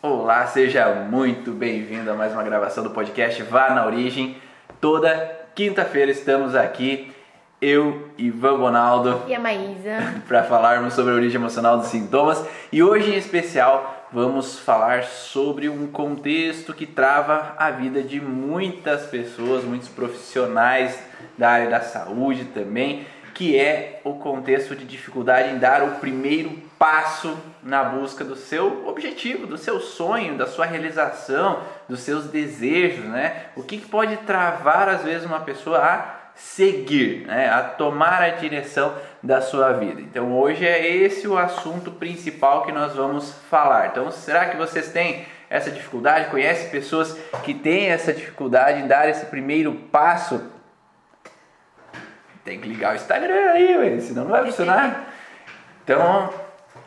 Olá, seja muito bem-vindo a mais uma gravação do podcast Vá na Origem. Toda quinta-feira estamos aqui, eu, Ivan Bonaldo, E a Maísa. para falarmos sobre a origem emocional dos sintomas e hoje em especial vamos falar sobre um contexto que trava a vida de muitas pessoas, muitos profissionais da área da saúde também, que é o contexto de dificuldade em dar o primeiro passo na busca do seu objetivo, do seu sonho, da sua realização, dos seus desejos, né? O que, que pode travar às vezes uma pessoa a seguir, né? a tomar a direção da sua vida. Então hoje é esse o assunto principal que nós vamos falar. Então será que vocês têm essa dificuldade? Conhece pessoas que têm essa dificuldade em dar esse primeiro passo? Tem que ligar o Instagram aí, senão não vai funcionar. Então,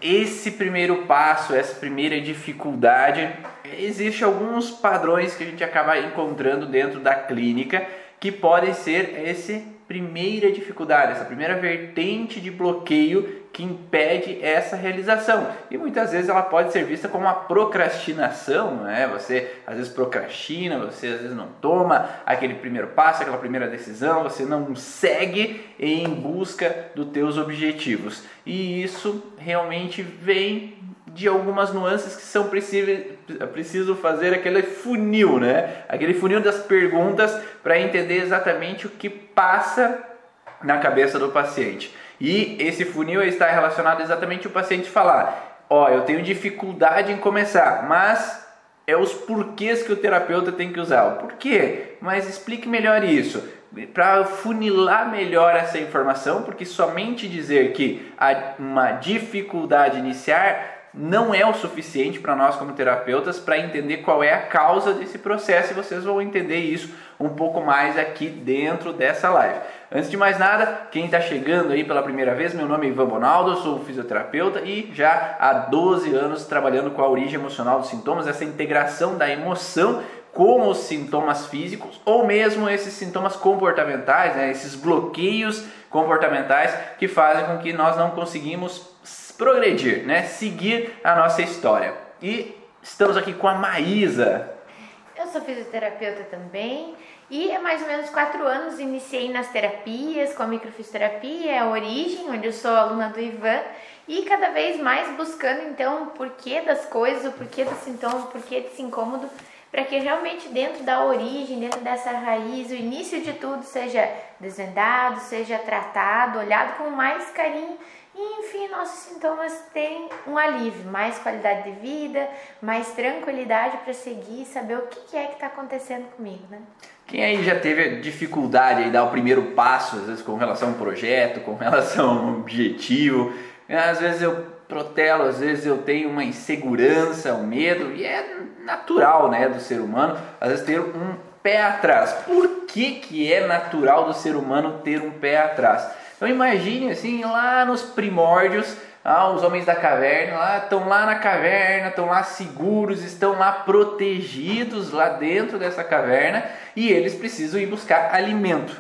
esse primeiro passo, essa primeira dificuldade, existe alguns padrões que a gente acaba encontrando dentro da clínica que podem ser essa primeira dificuldade, essa primeira vertente de bloqueio que impede essa realização. E muitas vezes ela pode ser vista como uma procrastinação, né? Você às vezes procrastina, você às vezes não toma aquele primeiro passo, aquela primeira decisão, você não segue em busca dos teus objetivos. E isso realmente vem de algumas nuances que são preciso fazer aquele funil, né? Aquele funil das perguntas para entender exatamente o que passa na cabeça do paciente. E esse funil está relacionado exatamente ao paciente falar: Ó, oh, eu tenho dificuldade em começar, mas é os porquês que o terapeuta tem que usar. O porquê? Mas explique melhor isso. Para funilar melhor essa informação, porque somente dizer que há uma dificuldade iniciar não é o suficiente para nós como terapeutas para entender qual é a causa desse processo e vocês vão entender isso um pouco mais aqui dentro dessa live. Antes de mais nada, quem está chegando aí pela primeira vez, meu nome é Ivan Bonaldo, eu sou fisioterapeuta e já há 12 anos trabalhando com a origem emocional dos sintomas, essa integração da emoção com os sintomas físicos ou mesmo esses sintomas comportamentais, né, esses bloqueios comportamentais que fazem com que nós não conseguimos progredir, né, seguir a nossa história. E estamos aqui com a Maísa. Eu sou fisioterapeuta também e há mais ou menos quatro anos iniciei nas terapias, com a microfisioterapia, a origem, onde eu sou aluna do Ivan e cada vez mais buscando então o porquê das coisas, o porquê do sintoma, o porquê desse incômodo, para que realmente dentro da origem, dentro dessa raiz, o início de tudo seja desvendado, seja tratado, olhado com mais carinho enfim, nossos sintomas têm um alívio, mais qualidade de vida, mais tranquilidade para seguir e saber o que é que está acontecendo comigo, né? Quem aí já teve dificuldade em dar o primeiro passo, às vezes com relação a um projeto, com relação a um objetivo, às vezes eu protelo, às vezes eu tenho uma insegurança, um medo, e é natural né, do ser humano, às vezes ter um pé atrás. Por que, que é natural do ser humano ter um pé atrás? Então imagine assim, lá nos primórdios, ah, os homens da caverna lá estão lá na caverna, estão lá seguros, estão lá protegidos lá dentro dessa caverna e eles precisam ir buscar alimento.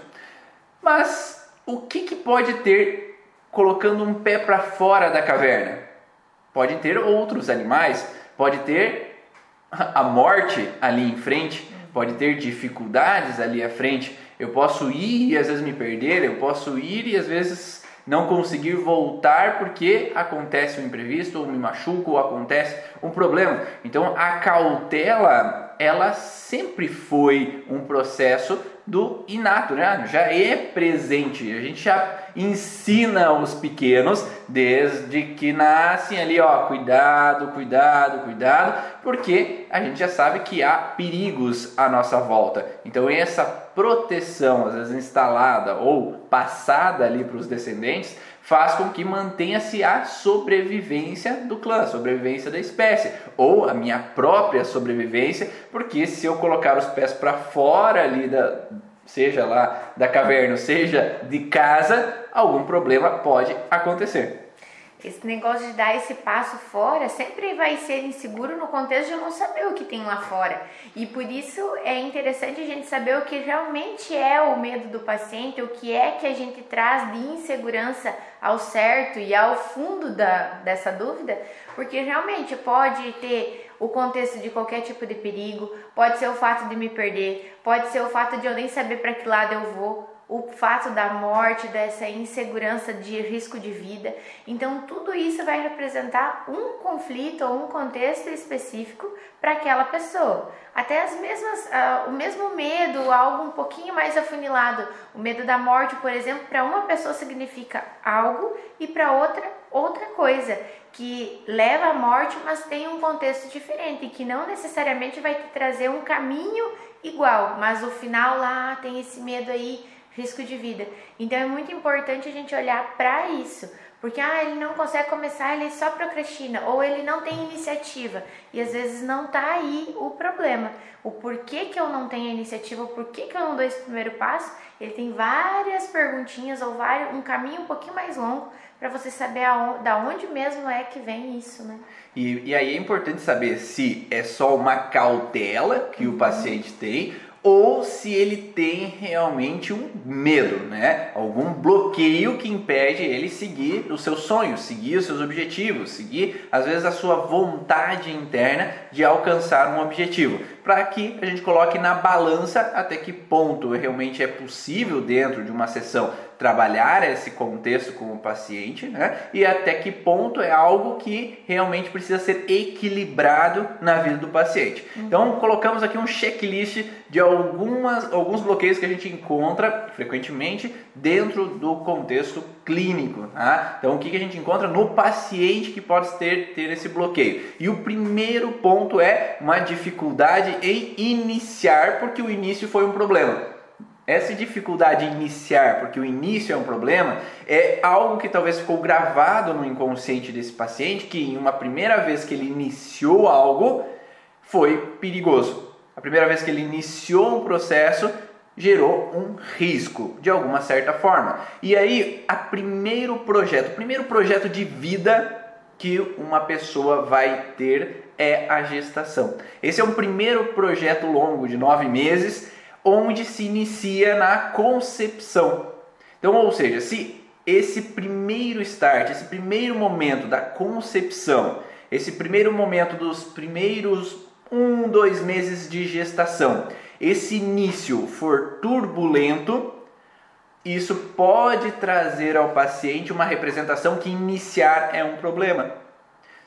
Mas o que, que pode ter colocando um pé para fora da caverna? Pode ter outros animais, pode ter a morte ali em frente, pode ter dificuldades ali à frente. Eu posso ir e às vezes me perder, eu posso ir e às vezes não conseguir voltar porque acontece um imprevisto, ou me machuco, ou acontece um problema. Então a cautela, ela sempre foi um processo do inato, né? já é presente. A gente já ensina os pequenos desde que nascem ali, ó, cuidado, cuidado, cuidado, porque a gente já sabe que há perigos à nossa volta. Então essa proteção, às vezes instalada ou passada ali para os descendentes, faz com que mantenha-se a sobrevivência do clã, a sobrevivência da espécie, ou a minha própria sobrevivência, porque se eu colocar os pés para fora ali da seja lá da caverna, seja de casa, algum problema pode acontecer. Esse negócio de dar esse passo fora sempre vai ser inseguro no contexto de não saber o que tem lá fora. E por isso é interessante a gente saber o que realmente é o medo do paciente, o que é que a gente traz de insegurança ao certo e ao fundo da, dessa dúvida, porque realmente pode ter o contexto de qualquer tipo de perigo, pode ser o fato de me perder, pode ser o fato de eu nem saber para que lado eu vou, o fato da morte, dessa insegurança de risco de vida. Então, tudo isso vai representar um conflito ou um contexto específico para aquela pessoa. Até as mesmas, uh, o mesmo medo, algo um pouquinho mais afunilado. O medo da morte, por exemplo, para uma pessoa significa algo e para outra outra coisa que leva à morte, mas tem um contexto diferente, que não necessariamente vai te trazer um caminho igual, mas o final lá tem esse medo aí risco de vida. Então é muito importante a gente olhar para isso, porque ah, ele não consegue começar, ele só procrastina ou ele não tem iniciativa e às vezes não tá aí o problema. O porquê que eu não tenho iniciativa, o porquê que eu não dou esse primeiro passo, ele tem várias perguntinhas ou vários, um caminho um pouquinho mais longo para você saber aonde, da onde mesmo é que vem isso, né? E, e aí é importante saber se é só uma cautela que o uhum. paciente tem ou se ele tem realmente um medo, né? Algum bloqueio que impede ele seguir os seus sonhos, seguir os seus objetivos, seguir às vezes a sua vontade interna de alcançar um objetivo, para que a gente coloque na balança até que ponto realmente é possível dentro de uma sessão trabalhar esse contexto com o paciente, né? E até que ponto é algo que realmente precisa ser equilibrado na vida do paciente. Uhum. Então, colocamos aqui um checklist de algumas, alguns bloqueios que a gente encontra frequentemente dentro do contexto clínico. Tá? Então, o que, que a gente encontra no paciente que pode ter, ter esse bloqueio? E o primeiro ponto é uma dificuldade em iniciar, porque o início foi um problema. Essa dificuldade em iniciar, porque o início é um problema, é algo que talvez ficou gravado no inconsciente desse paciente, que em uma primeira vez que ele iniciou algo, foi perigoso. A primeira vez que ele iniciou um processo, gerou um risco de alguma certa forma. E aí, a primeiro projeto, o primeiro projeto de vida que uma pessoa vai ter é a gestação. Esse é um primeiro projeto longo de nove meses onde se inicia na concepção. Então, ou seja, se esse primeiro start, esse primeiro momento da concepção, esse primeiro momento dos primeiros um, dois meses de gestação, esse início for turbulento, isso pode trazer ao paciente uma representação que iniciar é um problema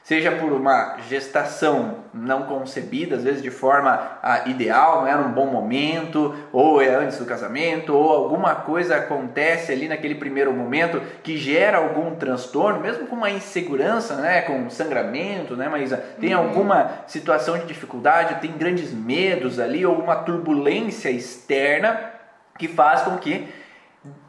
seja por uma gestação não concebida, às vezes de forma ah, ideal, não é num bom momento, ou é antes do casamento, ou alguma coisa acontece ali naquele primeiro momento que gera algum transtorno, mesmo com uma insegurança, né, com sangramento, né, Maísa? Tem uhum. alguma situação de dificuldade, tem grandes medos ali, ou uma turbulência externa que faz com que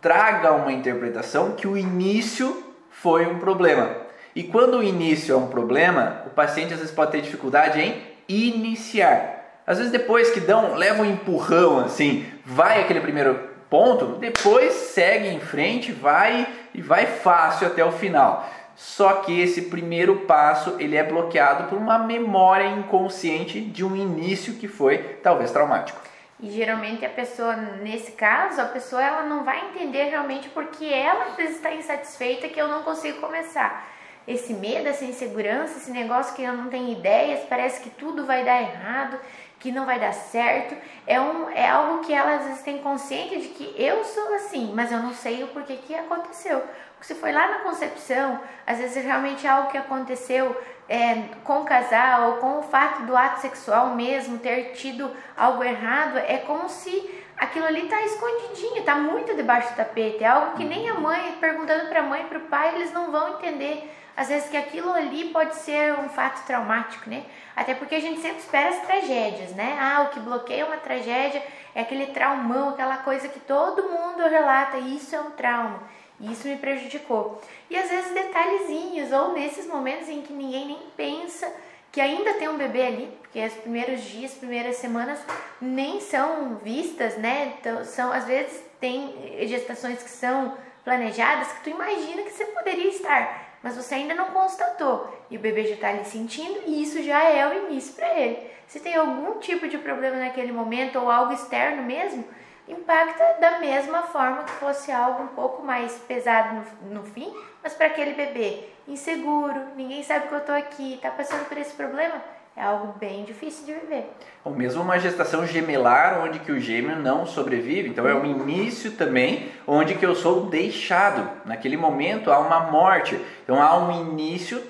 traga uma interpretação que o início foi um problema. E quando o início é um problema, o paciente às vezes pode ter dificuldade em iniciar. Às vezes depois que dão, leva um empurrão assim, vai aquele primeiro ponto, depois segue em frente, vai e vai fácil até o final. Só que esse primeiro passo ele é bloqueado por uma memória inconsciente de um início que foi talvez traumático. E geralmente a pessoa, nesse caso, a pessoa ela não vai entender realmente porque ela está insatisfeita que eu não consigo começar esse medo, essa insegurança, esse negócio que eu não tenho ideias, parece que tudo vai dar errado, que não vai dar certo. É, um, é algo que ela às vezes tem consciência de que eu sou assim, mas eu não sei o porquê que aconteceu. Se foi lá na concepção, às vezes realmente é algo que aconteceu é, com o casal ou com o fato do ato sexual mesmo ter tido algo errado, é como se aquilo ali tá escondidinho, tá muito debaixo do tapete. É algo que nem a mãe, perguntando para a mãe e para o pai, eles não vão entender às vezes que aquilo ali pode ser um fato traumático, né? Até porque a gente sempre espera as tragédias, né? Ah, o que bloqueia uma tragédia é aquele traumão, aquela coisa que todo mundo relata, isso é um trauma, isso me prejudicou. E às vezes detalhezinhos, ou nesses momentos em que ninguém nem pensa que ainda tem um bebê ali, porque os primeiros dias, primeiras semanas nem são vistas, né? Então, são às vezes tem gestações que são planejadas que tu imagina que você poderia estar mas você ainda não constatou. E o bebê já está ali sentindo e isso já é o início para ele. Se tem algum tipo de problema naquele momento ou algo externo mesmo, impacta da mesma forma que fosse algo um pouco mais pesado no, no fim, mas para aquele bebê. Inseguro, ninguém sabe que eu estou aqui, está passando por esse problema, é algo bem difícil de viver. Ou mesmo uma gestação gemelar onde que o gêmeo não sobrevive, então é um início também onde que eu sou deixado. Naquele momento há uma morte, então há um início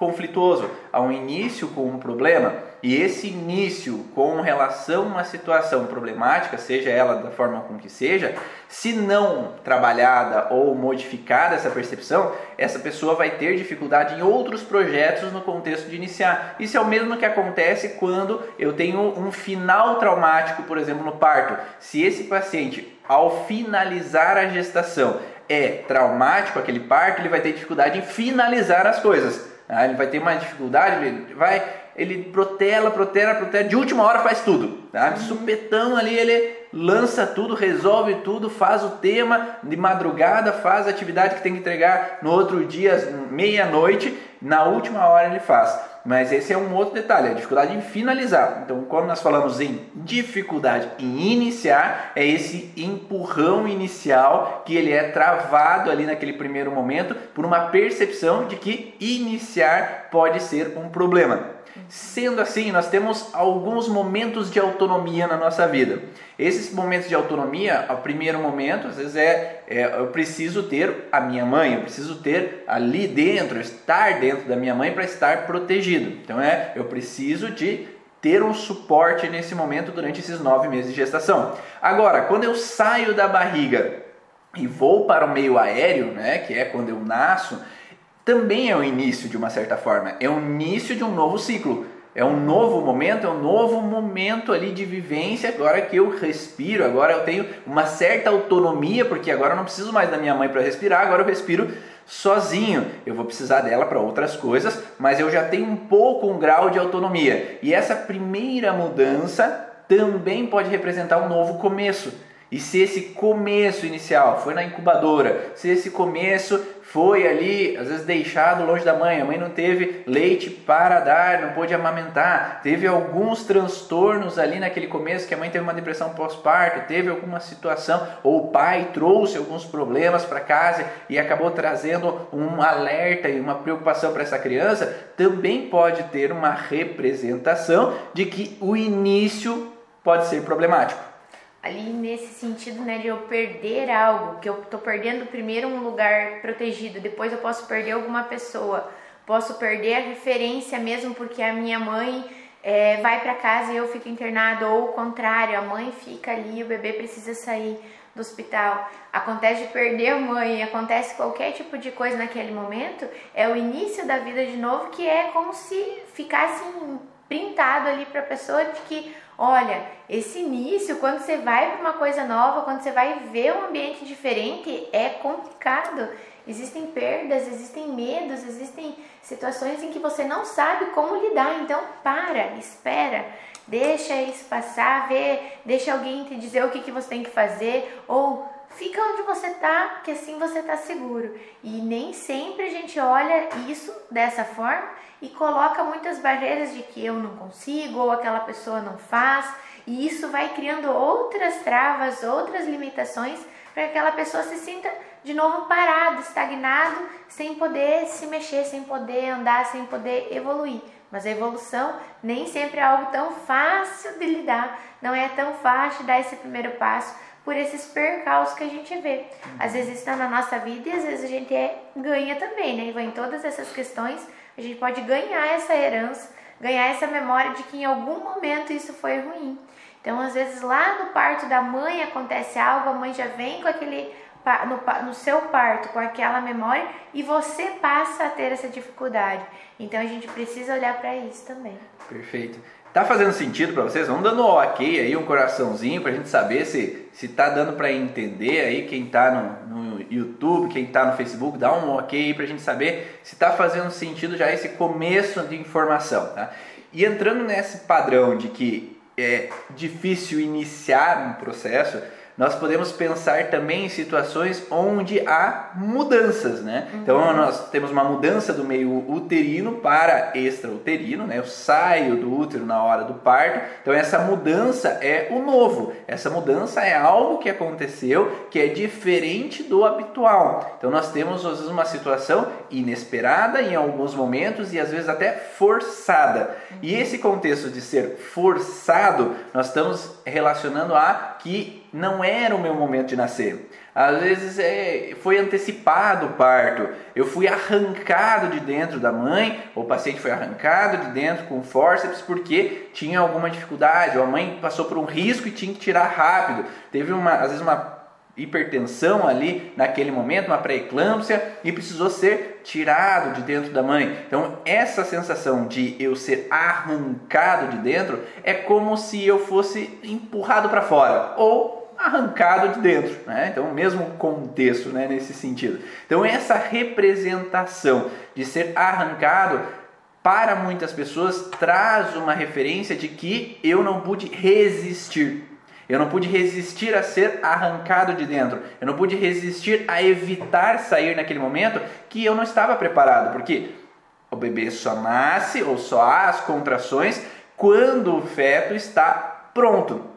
conflituoso, há um início com um problema, e esse início com relação a uma situação problemática, seja ela da forma com que seja, se não trabalhada ou modificada essa percepção, essa pessoa vai ter dificuldade em outros projetos no contexto de iniciar. Isso é o mesmo que acontece quando eu tenho um final traumático, por exemplo, no parto. Se esse paciente, ao finalizar a gestação, é traumático aquele parto, ele vai ter dificuldade em finalizar as coisas. Ah, ele vai ter mais dificuldade, ele vai, ele protela, protela, protela, de última hora faz tudo. Tá? De supetão ali ele lança tudo, resolve tudo, faz o tema de madrugada, faz a atividade que tem que entregar no outro dia, meia-noite, na última hora ele faz. Mas esse é um outro detalhe, a dificuldade em finalizar. Então, quando nós falamos em dificuldade em iniciar, é esse empurrão inicial que ele é travado ali naquele primeiro momento por uma percepção de que iniciar pode ser um problema. Sendo assim, nós temos alguns momentos de autonomia na nossa vida. Esses momentos de autonomia, o primeiro momento, às vezes é, é, eu preciso ter a minha mãe, eu preciso ter ali dentro, estar dentro da minha mãe para estar protegido. Então é, eu preciso de ter um suporte nesse momento durante esses nove meses de gestação. Agora, quando eu saio da barriga e vou para o meio aéreo, né, que é quando eu nasço, também é o início de uma certa forma, é o início de um novo ciclo. É um novo momento, é um novo momento ali de vivência. Agora que eu respiro, agora eu tenho uma certa autonomia, porque agora eu não preciso mais da minha mãe para respirar, agora eu respiro sozinho. Eu vou precisar dela para outras coisas, mas eu já tenho um pouco um grau de autonomia. E essa primeira mudança também pode representar um novo começo. E se esse começo inicial foi na incubadora, se esse começo foi ali, às vezes deixado longe da mãe, a mãe não teve leite para dar, não pôde amamentar, teve alguns transtornos ali naquele começo, que a mãe teve uma depressão pós-parto, teve alguma situação, ou o pai trouxe alguns problemas para casa e acabou trazendo um alerta e uma preocupação para essa criança, também pode ter uma representação de que o início pode ser problemático ali nesse sentido, né, de eu perder algo, que eu tô perdendo primeiro um lugar protegido, depois eu posso perder alguma pessoa, posso perder a referência mesmo porque a minha mãe é, vai para casa e eu fico internado, ou o contrário, a mãe fica ali, o bebê precisa sair do hospital. Acontece de perder a mãe, acontece qualquer tipo de coisa naquele momento, é o início da vida de novo, que é como se ficasse printado ali para a pessoa de que Olha, esse início, quando você vai para uma coisa nova, quando você vai ver um ambiente diferente, é complicado. Existem perdas, existem medos, existem situações em que você não sabe como lidar. Então, para, espera, deixa isso passar, vê, deixa alguém te dizer o que, que você tem que fazer, ou fica onde você está, que assim você está seguro. E nem sempre a gente olha isso dessa forma e coloca muitas barreiras de que eu não consigo ou aquela pessoa não faz, e isso vai criando outras travas, outras limitações para que aquela pessoa se sinta de novo parado, estagnado, sem poder se mexer, sem poder andar, sem poder evoluir. Mas a evolução nem sempre é algo tão fácil de lidar, não é tão fácil dar esse primeiro passo por esses percalços que a gente vê. Às vezes estão na nossa vida e às vezes a gente é, ganha também, né? Em todas essas questões a gente pode ganhar essa herança, ganhar essa memória de que em algum momento isso foi ruim. Então, às vezes, lá no parto da mãe acontece algo, a mãe já vem com aquele no, no, seu parto com aquela memória e você passa a ter essa dificuldade. Então a gente precisa olhar para isso também. Perfeito. Tá fazendo sentido para vocês? Vamos dando um ok aí, um coraçãozinho para a gente saber se se tá dando para entender aí quem tá no, no, YouTube, quem tá no Facebook, dá um ok aí para a gente saber se tá fazendo sentido já esse começo de informação, tá? E entrando nesse padrão de que é difícil iniciar um processo, nós podemos pensar também em situações onde há mudanças, né? Uhum. Então nós temos uma mudança do meio uterino para extrauterino, né? Eu saio do útero na hora do parto. Então essa mudança é o novo. Essa mudança é algo que aconteceu que é diferente do habitual. Então nós temos às vezes uma situação inesperada em alguns momentos e às vezes até forçada. E esse contexto de ser forçado, nós estamos relacionando a que não era o meu momento de nascer. Às vezes é, foi antecipado o parto, eu fui arrancado de dentro da mãe, o paciente foi arrancado de dentro com forceps porque tinha alguma dificuldade, ou a mãe passou por um risco e tinha que tirar rápido. Teve uma, às vezes uma hipertensão ali naquele momento, uma pré-eclâmpsia e precisou ser tirado de dentro da mãe. Então, essa sensação de eu ser arrancado de dentro é como se eu fosse empurrado para fora ou arrancado de dentro, né? Então, mesmo contexto, né, nesse sentido. Então, essa representação de ser arrancado para muitas pessoas traz uma referência de que eu não pude resistir. Eu não pude resistir a ser arrancado de dentro. Eu não pude resistir a evitar sair naquele momento que eu não estava preparado, porque o bebê só nasce ou só há as contrações quando o feto está pronto.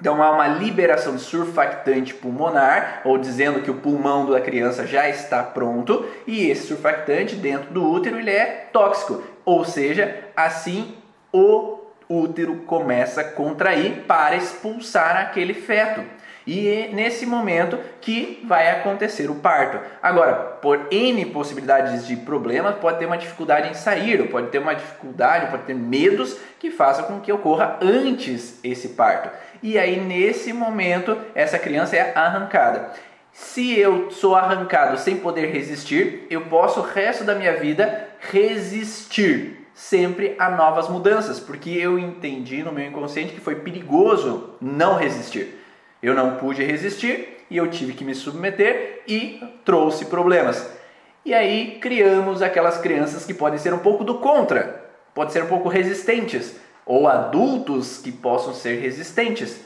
Então há uma liberação de surfactante pulmonar, ou dizendo que o pulmão da criança já está pronto, e esse surfactante dentro do útero ele é tóxico, ou seja, assim o útero começa a contrair para expulsar aquele feto. E é nesse momento que vai acontecer o parto. Agora, por N possibilidades de problemas, pode ter uma dificuldade em sair, ou pode ter uma dificuldade, pode ter medos que façam com que ocorra antes esse parto. E aí, nesse momento, essa criança é arrancada. Se eu sou arrancado sem poder resistir, eu posso o resto da minha vida resistir sempre a novas mudanças, porque eu entendi no meu inconsciente que foi perigoso não resistir. Eu não pude resistir e eu tive que me submeter e trouxe problemas. E aí criamos aquelas crianças que podem ser um pouco do contra, podem ser um pouco resistentes, ou adultos que possam ser resistentes.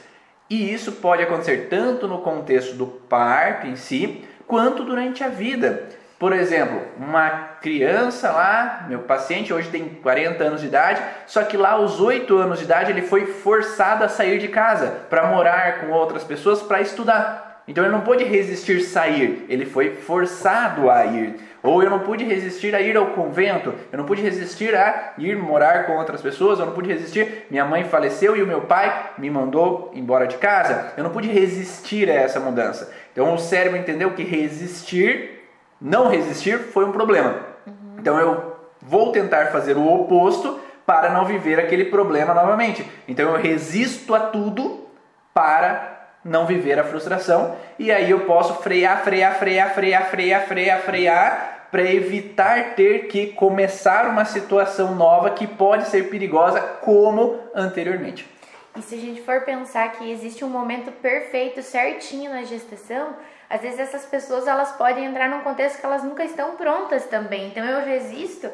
E isso pode acontecer tanto no contexto do parto em si, quanto durante a vida. Por exemplo, uma criança lá, meu paciente hoje tem 40 anos de idade, só que lá aos 8 anos de idade ele foi forçado a sair de casa para morar com outras pessoas para estudar. Então ele não pôde resistir sair, ele foi forçado a ir. Ou eu não pude resistir a ir ao convento, eu não pude resistir a ir morar com outras pessoas, eu não pude resistir, minha mãe faleceu e o meu pai me mandou embora de casa. Eu não pude resistir a essa mudança. Então o cérebro entendeu que resistir não resistir foi um problema. Uhum. Então eu vou tentar fazer o oposto para não viver aquele problema novamente. Então eu resisto a tudo para não viver a frustração e aí eu posso frear, frear, frear, frear, frear, frear, frear para evitar ter que começar uma situação nova que pode ser perigosa como anteriormente. E se a gente for pensar que existe um momento perfeito, certinho na gestação, às vezes essas pessoas elas podem entrar num contexto que elas nunca estão prontas também. Então eu resisto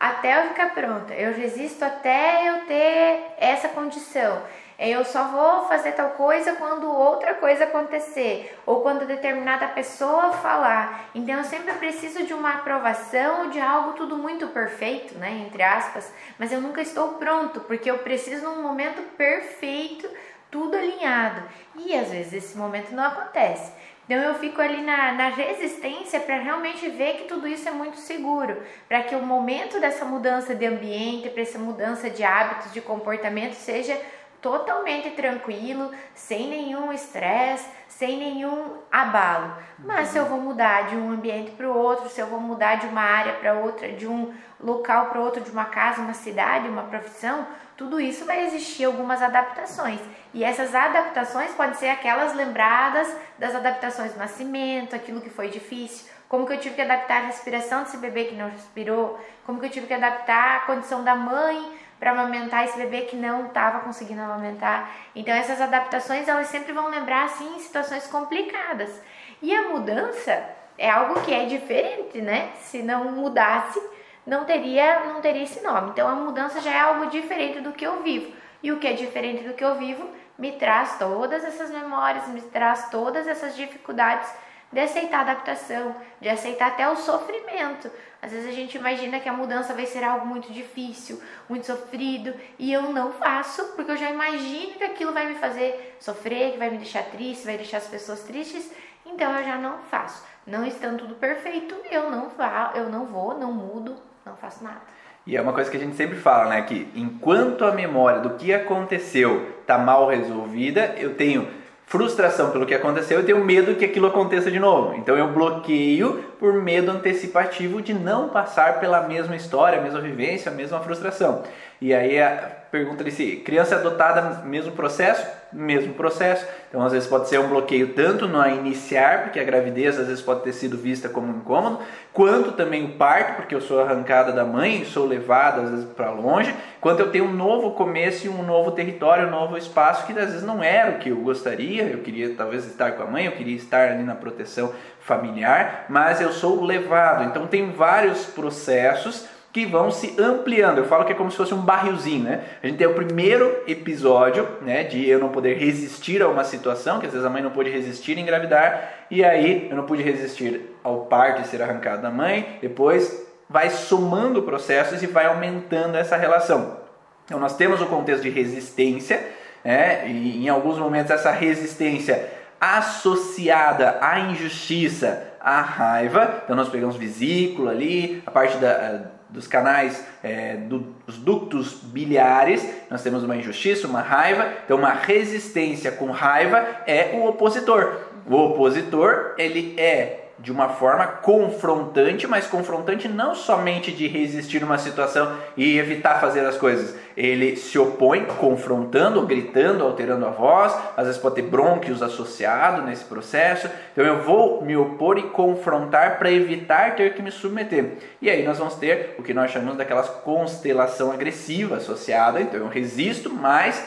até eu ficar pronta. Eu resisto até eu ter essa condição. Eu só vou fazer tal coisa quando outra coisa acontecer ou quando determinada pessoa falar. Então eu sempre preciso de uma aprovação de algo tudo muito perfeito, né, entre aspas, mas eu nunca estou pronto, porque eu preciso num momento perfeito, tudo alinhado. E às vezes esse momento não acontece. Então eu fico ali na, na resistência para realmente ver que tudo isso é muito seguro, para que o momento dessa mudança de ambiente, para essa mudança de hábitos, de comportamento seja totalmente tranquilo, sem nenhum estresse, sem nenhum abalo. Mas se eu vou mudar de um ambiente para o outro, se eu vou mudar de uma área para outra, de um local para outro, de uma casa, uma cidade, uma profissão, tudo isso vai existir algumas adaptações. E essas adaptações podem ser aquelas lembradas das adaptações do nascimento, aquilo que foi difícil, como que eu tive que adaptar a respiração desse bebê que não respirou, como que eu tive que adaptar a condição da mãe para amamentar esse bebê que não estava conseguindo amamentar. Então essas adaptações elas sempre vão lembrar assim situações complicadas. E a mudança é algo que é diferente, né? Se não mudasse, não teria, não teria esse nome. Então a mudança já é algo diferente do que eu vivo. E o que é diferente do que eu vivo me traz todas essas memórias, me traz todas essas dificuldades de aceitar a adaptação, de aceitar até o sofrimento. Às vezes a gente imagina que a mudança vai ser algo muito difícil, muito sofrido, e eu não faço, porque eu já imagino que aquilo vai me fazer sofrer, que vai me deixar triste, vai deixar as pessoas tristes, então eu já não faço. Não estando tudo perfeito, eu não vá, eu não vou, não mudo, não faço nada. E é uma coisa que a gente sempre fala, né? Que enquanto a memória do que aconteceu está mal resolvida, eu tenho frustração pelo que aconteceu e tenho medo que aquilo aconteça de novo. Então eu bloqueio por medo antecipativo de não passar pela mesma história, a mesma vivência, a mesma frustração. E aí a pergunta se criança adotada, mesmo processo? Mesmo processo. Então às vezes pode ser um bloqueio tanto no iniciar, porque a gravidez às vezes pode ter sido vista como um incômodo, quanto também o parto, porque eu sou arrancada da mãe, sou levada às vezes para longe, quanto eu tenho um novo começo e um novo território, um novo espaço que às vezes não era o que eu gostaria, eu queria talvez estar com a mãe, eu queria estar ali na proteção familiar, mas eu sou levado. Então tem vários processos que vão se ampliando. Eu falo que é como se fosse um barrilzinho, né? A gente tem o primeiro episódio, né, de eu não poder resistir a uma situação, que às vezes a mãe não pôde resistir a engravidar, e aí eu não pude resistir ao parto e ser arrancado da mãe. Depois vai somando processos e vai aumentando essa relação. Então nós temos o contexto de resistência, né? E em alguns momentos essa resistência associada à injustiça, à raiva. Então nós pegamos vesícula ali, a parte da, eh, dos canais, é, dos ductos biliares, nós temos uma injustiça, uma raiva. Então uma resistência com raiva é o opositor. O opositor ele é de uma forma confrontante, mas confrontante não somente de resistir uma situação e evitar fazer as coisas. Ele se opõe confrontando, gritando, alterando a voz, às vezes pode ter brônquios associado nesse processo. Então eu vou me opor e confrontar para evitar ter que me submeter. E aí nós vamos ter o que nós chamamos daquelas constelação agressiva associada. Então eu resisto, mas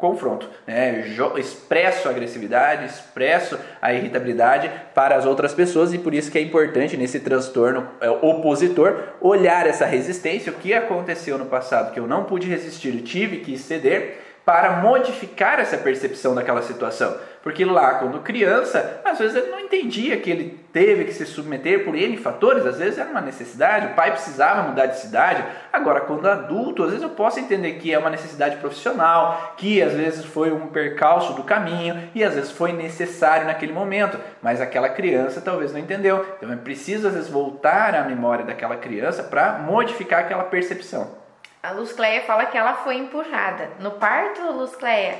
confronto. Né? Expresso a agressividade, expresso a irritabilidade para as outras pessoas e por isso que é importante nesse transtorno é, opositor olhar essa resistência, o que aconteceu no passado que eu não pude resistir, tive que ceder para modificar essa percepção daquela situação. Porque lá, quando criança, às vezes ele não entendia que ele teve que se submeter por N fatores, às vezes era uma necessidade, o pai precisava mudar de cidade. Agora, quando adulto, às vezes eu posso entender que é uma necessidade profissional, que às vezes foi um percalço do caminho e às vezes foi necessário naquele momento, mas aquela criança talvez não entendeu. Então é preciso, às vezes, voltar à memória daquela criança para modificar aquela percepção. A Luz Cleia fala que ela foi empurrada. No parto, Luz Cleia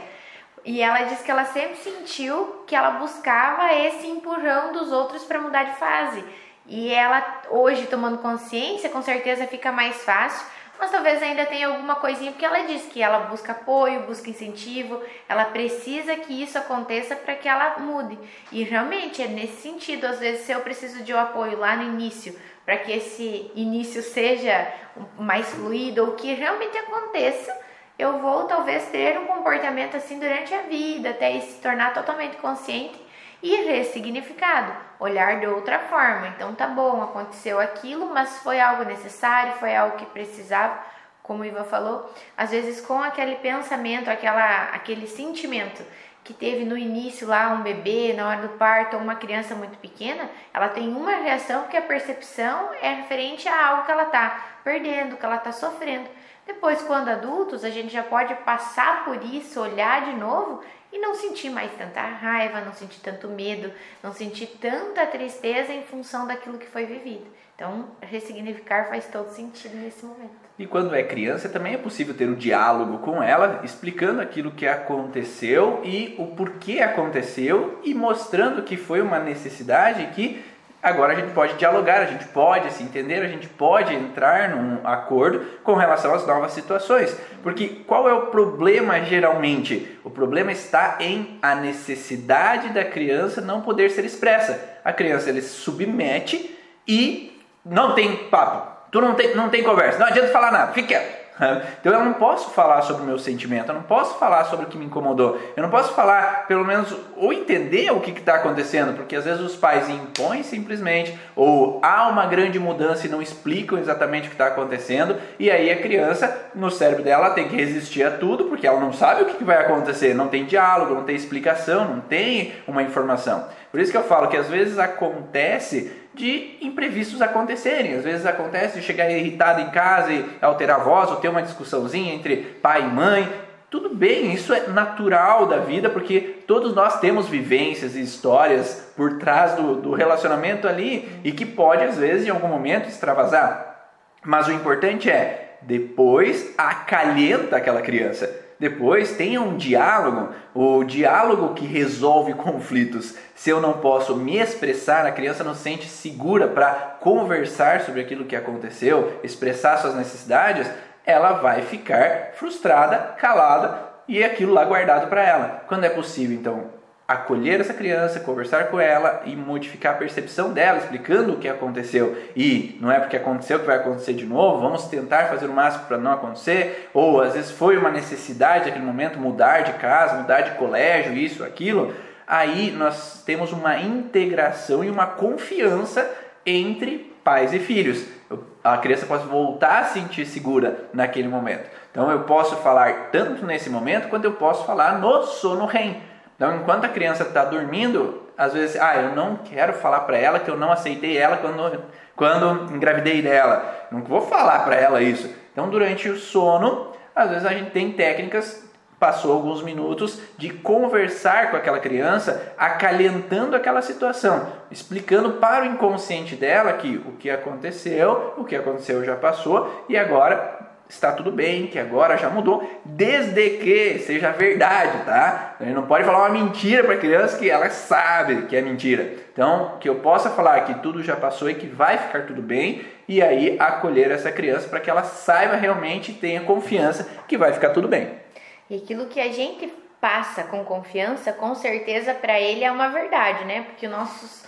e ela diz que ela sempre sentiu que ela buscava esse empurrão dos outros para mudar de fase. E ela, hoje, tomando consciência, com certeza fica mais fácil, mas talvez ainda tenha alguma coisinha, porque ela diz que ela busca apoio, busca incentivo, ela precisa que isso aconteça para que ela mude. E realmente é nesse sentido, às vezes, se eu preciso de um apoio lá no início, para que esse início seja mais fluido ou que realmente aconteça eu vou talvez ter um comportamento assim durante a vida, até se tornar totalmente consciente e ressignificado, olhar de outra forma. Então tá bom, aconteceu aquilo, mas foi algo necessário, foi algo que precisava, como o Ivan falou, às vezes com aquele pensamento, aquela, aquele sentimento que teve no início lá um bebê na hora do parto ou uma criança muito pequena, ela tem uma reação porque a percepção é referente a algo que ela está perdendo, que ela está sofrendo. Depois, quando adultos, a gente já pode passar por isso, olhar de novo e não sentir mais tanta raiva, não sentir tanto medo, não sentir tanta tristeza em função daquilo que foi vivido. Então, ressignificar faz todo sentido nesse momento. E quando é criança, também é possível ter um diálogo com ela, explicando aquilo que aconteceu e o porquê aconteceu e mostrando que foi uma necessidade que Agora a gente pode dialogar, a gente pode se entender, a gente pode entrar num acordo com relação às novas situações. Porque qual é o problema geralmente? O problema está em a necessidade da criança não poder ser expressa. A criança ele se submete e não tem papo. Tu não tem, não tem conversa, não adianta falar nada, fica quieto. Então eu não posso falar sobre o meu sentimento, eu não posso falar sobre o que me incomodou, eu não posso falar, pelo menos, ou entender o que está acontecendo, porque às vezes os pais impõem simplesmente, ou há uma grande mudança e não explicam exatamente o que está acontecendo, e aí a criança, no cérebro dela, tem que resistir a tudo, porque ela não sabe o que vai acontecer, não tem diálogo, não tem explicação, não tem uma informação. Por isso que eu falo que às vezes acontece de imprevistos acontecerem. Às vezes acontece de chegar irritado em casa e alterar a voz, ou ter uma discussãozinha entre pai e mãe. Tudo bem, isso é natural da vida, porque todos nós temos vivências e histórias por trás do, do relacionamento ali e que pode, às vezes, em algum momento, extravasar. Mas o importante é, depois acalenta aquela criança depois tenha um diálogo, o diálogo que resolve conflitos. Se eu não posso me expressar, a criança não se sente segura para conversar sobre aquilo que aconteceu, expressar suas necessidades, ela vai ficar frustrada, calada e aquilo lá guardado para ela. Quando é possível, então, acolher essa criança, conversar com ela e modificar a percepção dela, explicando o que aconteceu. E não é porque aconteceu que vai acontecer de novo, vamos tentar fazer o máximo para não acontecer. Ou às vezes foi uma necessidade naquele momento mudar de casa, mudar de colégio, isso, aquilo. Aí nós temos uma integração e uma confiança entre pais e filhos. A criança pode voltar a se sentir segura naquele momento. Então eu posso falar tanto nesse momento quanto eu posso falar no sono REM então, enquanto a criança está dormindo, às vezes, ah, eu não quero falar para ela que eu não aceitei ela quando, quando engravidei dela. Não vou falar para ela isso. Então, durante o sono, às vezes a gente tem técnicas, passou alguns minutos, de conversar com aquela criança, acalentando aquela situação, explicando para o inconsciente dela que o que aconteceu, o que aconteceu já passou e agora está tudo bem, que agora já mudou, desde que seja verdade, tá? A gente não pode falar uma mentira para criança que ela sabe que é mentira. Então, que eu possa falar que tudo já passou e que vai ficar tudo bem, e aí acolher essa criança para que ela saiba realmente e tenha confiança que vai ficar tudo bem. E aquilo que a gente passa com confiança, com certeza para ele é uma verdade, né? Porque nossos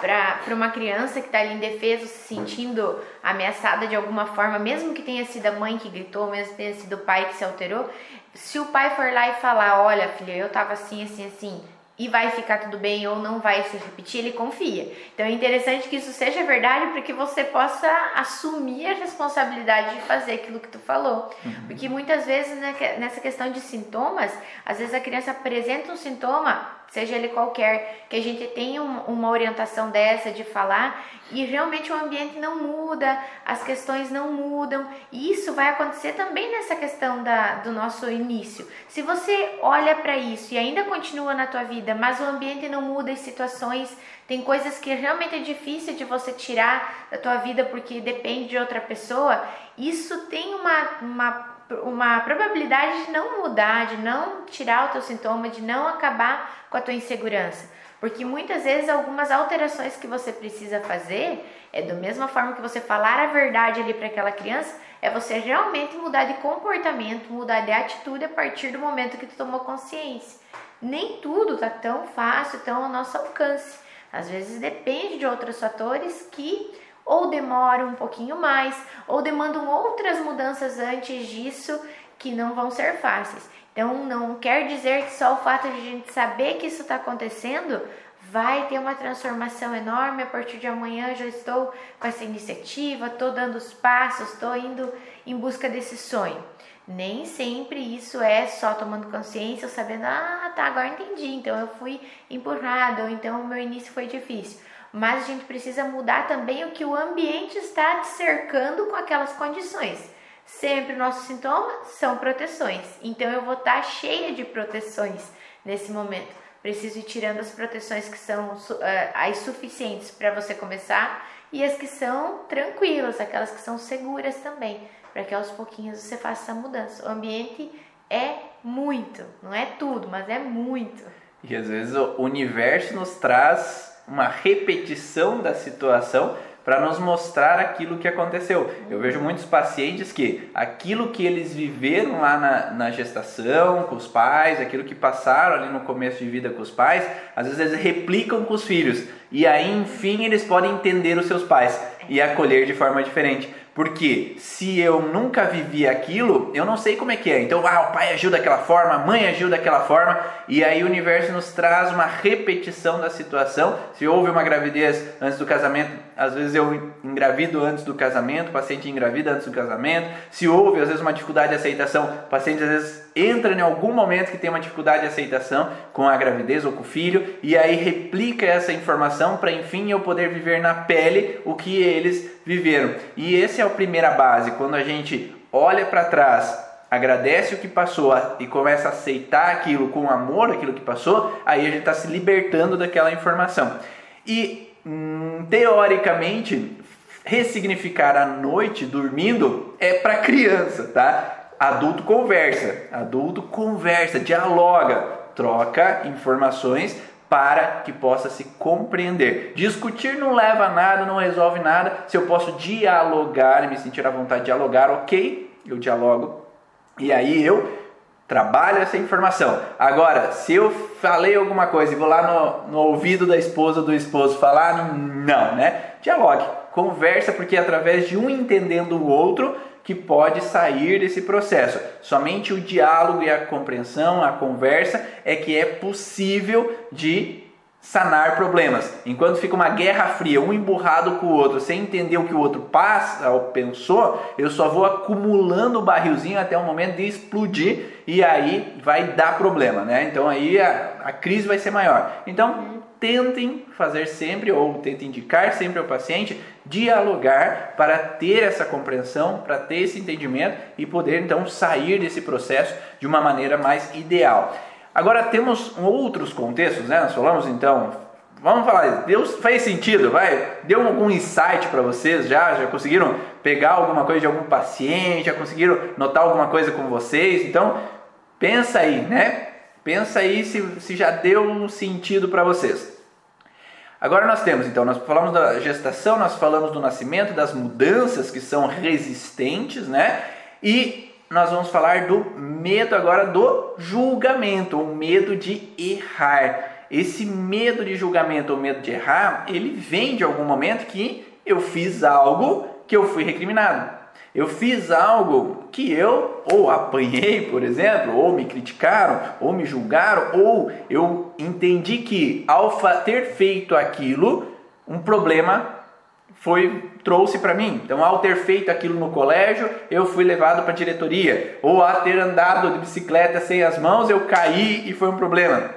para uma criança que está ali indefesa, se sentindo ameaçada de alguma forma, mesmo que tenha sido a mãe que gritou, mesmo que tenha sido o pai que se alterou, se o pai for lá e falar, olha filha, eu tava assim, assim, assim, e vai ficar tudo bem ou não vai se repetir, ele confia. Então é interessante que isso seja verdade para que você possa assumir a responsabilidade de fazer aquilo que tu falou. Uhum. Porque muitas vezes né, nessa questão de sintomas, às vezes a criança apresenta um sintoma seja ele qualquer, que a gente tenha uma orientação dessa de falar e realmente o ambiente não muda, as questões não mudam, e isso vai acontecer também nessa questão da, do nosso início. Se você olha para isso e ainda continua na tua vida, mas o ambiente não muda, as situações, tem coisas que realmente é difícil de você tirar da tua vida porque depende de outra pessoa, isso tem uma, uma uma probabilidade de não mudar, de não tirar o teu sintoma, de não acabar com a tua insegurança. Porque muitas vezes algumas alterações que você precisa fazer é da mesma forma que você falar a verdade ali para aquela criança, é você realmente mudar de comportamento, mudar de atitude a partir do momento que tu tomou consciência. Nem tudo tá tão fácil, tão ao nosso alcance. Às vezes depende de outros fatores que ou demoram um pouquinho mais, ou demandam outras mudanças antes disso que não vão ser fáceis. Então, não quer dizer que só o fato de a gente saber que isso está acontecendo vai ter uma transformação enorme. A partir de amanhã já estou com essa iniciativa, estou dando os passos, estou indo em busca desse sonho. Nem sempre isso é só tomando consciência, sabendo, ah, tá, agora entendi, então eu fui empurrado, ou então o meu início foi difícil mas a gente precisa mudar também o que o ambiente está te cercando com aquelas condições. Sempre nossos sintomas são proteções, então eu vou estar cheia de proteções nesse momento. Preciso ir tirando as proteções que são uh, as suficientes para você começar e as que são tranquilas, aquelas que são seguras também, para que aos pouquinhos você faça essa mudança. O ambiente é muito, não é tudo, mas é muito. E às vezes o universo nos traz uma repetição da situação para nos mostrar aquilo que aconteceu. Eu vejo muitos pacientes que aquilo que eles viveram lá na, na, gestação, com os pais, aquilo que passaram ali no começo de vida com os pais, às vezes eles replicam com os filhos. E aí, enfim, eles podem entender os seus pais e acolher de forma diferente. Porque se eu nunca vivi aquilo, eu não sei como é que é. Então, ah, o pai agiu daquela forma, a mãe agiu daquela forma, e aí o universo nos traz uma repetição da situação. Se houve uma gravidez antes do casamento, às vezes eu engravido antes do casamento, paciente engravida antes do casamento. Se houve, às vezes, uma dificuldade de aceitação, o paciente às vezes entra em algum momento que tem uma dificuldade de aceitação com a gravidez ou com o filho, e aí replica essa informação para enfim eu poder viver na pele o que eles viveram. E essa é a primeira base, quando a gente olha para trás, agradece o que passou e começa a aceitar aquilo com amor, aquilo que passou, aí a gente está se libertando daquela informação. E hum, teoricamente, ressignificar a noite dormindo é para criança, tá? Adulto conversa, adulto conversa, dialoga, troca informações para que possa se compreender. Discutir não leva a nada, não resolve nada. Se eu posso dialogar e me sentir à vontade de dialogar, ok, eu dialogo. E aí eu trabalho essa informação. Agora, se eu falei alguma coisa e vou lá no, no ouvido da esposa do esposo falar, não, né? Dialogue, conversa, porque é através de um entendendo o outro que pode sair desse processo. Somente o diálogo e a compreensão, a conversa é que é possível de sanar problemas. Enquanto fica uma guerra fria, um emburrado com o outro, sem entender o que o outro passa ou pensou, eu só vou acumulando o barrilzinho até o momento de explodir e aí vai dar problema, né? Então aí a, a crise vai ser maior. Então tentem fazer sempre ou tentem indicar sempre ao paciente dialogar para ter essa compreensão, para ter esse entendimento e poder então sair desse processo de uma maneira mais ideal. Agora temos outros contextos, né? Nós falamos então, vamos falar, Deus faz sentido, vai? Deu algum insight para vocês já? Já conseguiram pegar alguma coisa de algum paciente? Já conseguiram notar alguma coisa com vocês? Então pensa aí, né? Pensa aí se, se já deu um sentido para vocês. Agora nós temos, então, nós falamos da gestação, nós falamos do nascimento, das mudanças que são resistentes, né? E nós vamos falar do medo agora do julgamento, o medo de errar. Esse medo de julgamento ou medo de errar, ele vem de algum momento que eu fiz algo que eu fui recriminado. Eu fiz algo que eu ou apanhei, por exemplo, ou me criticaram, ou me julgaram, ou eu entendi que ao ter feito aquilo, um problema foi trouxe para mim. Então, ao ter feito aquilo no colégio, eu fui levado para a diretoria, ou a ter andado de bicicleta sem as mãos, eu caí e foi um problema.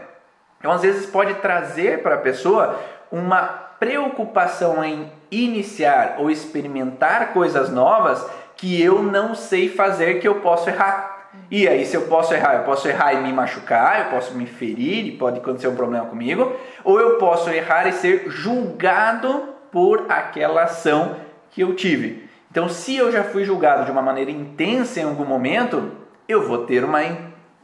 Então, às vezes pode trazer para a pessoa uma preocupação em iniciar ou experimentar coisas novas que eu não sei fazer que eu posso errar. E aí, se eu posso errar, eu posso errar e me machucar, eu posso me ferir e pode acontecer um problema comigo, ou eu posso errar e ser julgado por aquela ação que eu tive. Então, se eu já fui julgado de uma maneira intensa em algum momento, eu vou ter uma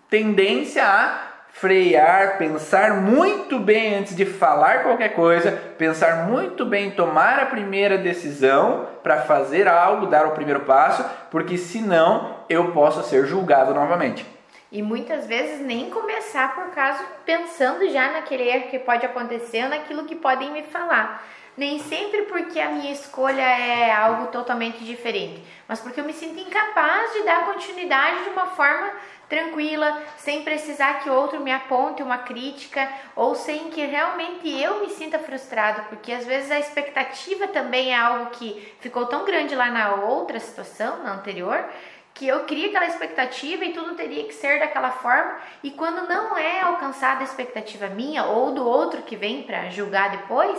tendência a frear, pensar muito bem antes de falar qualquer coisa, pensar muito bem, tomar a primeira decisão para fazer algo, dar o primeiro passo, porque senão eu posso ser julgado novamente. E muitas vezes nem começar por causa pensando já naquele erro que pode acontecer, naquilo que podem me falar. Nem sempre porque a minha escolha é algo totalmente diferente, mas porque eu me sinto incapaz de dar continuidade de uma forma tranquila, sem precisar que outro me aponte uma crítica ou sem que realmente eu me sinta frustrado, porque às vezes a expectativa também é algo que ficou tão grande lá na outra situação, na anterior, que eu crio aquela expectativa e tudo teria que ser daquela forma, e quando não é alcançada a expectativa minha ou do outro que vem para julgar depois,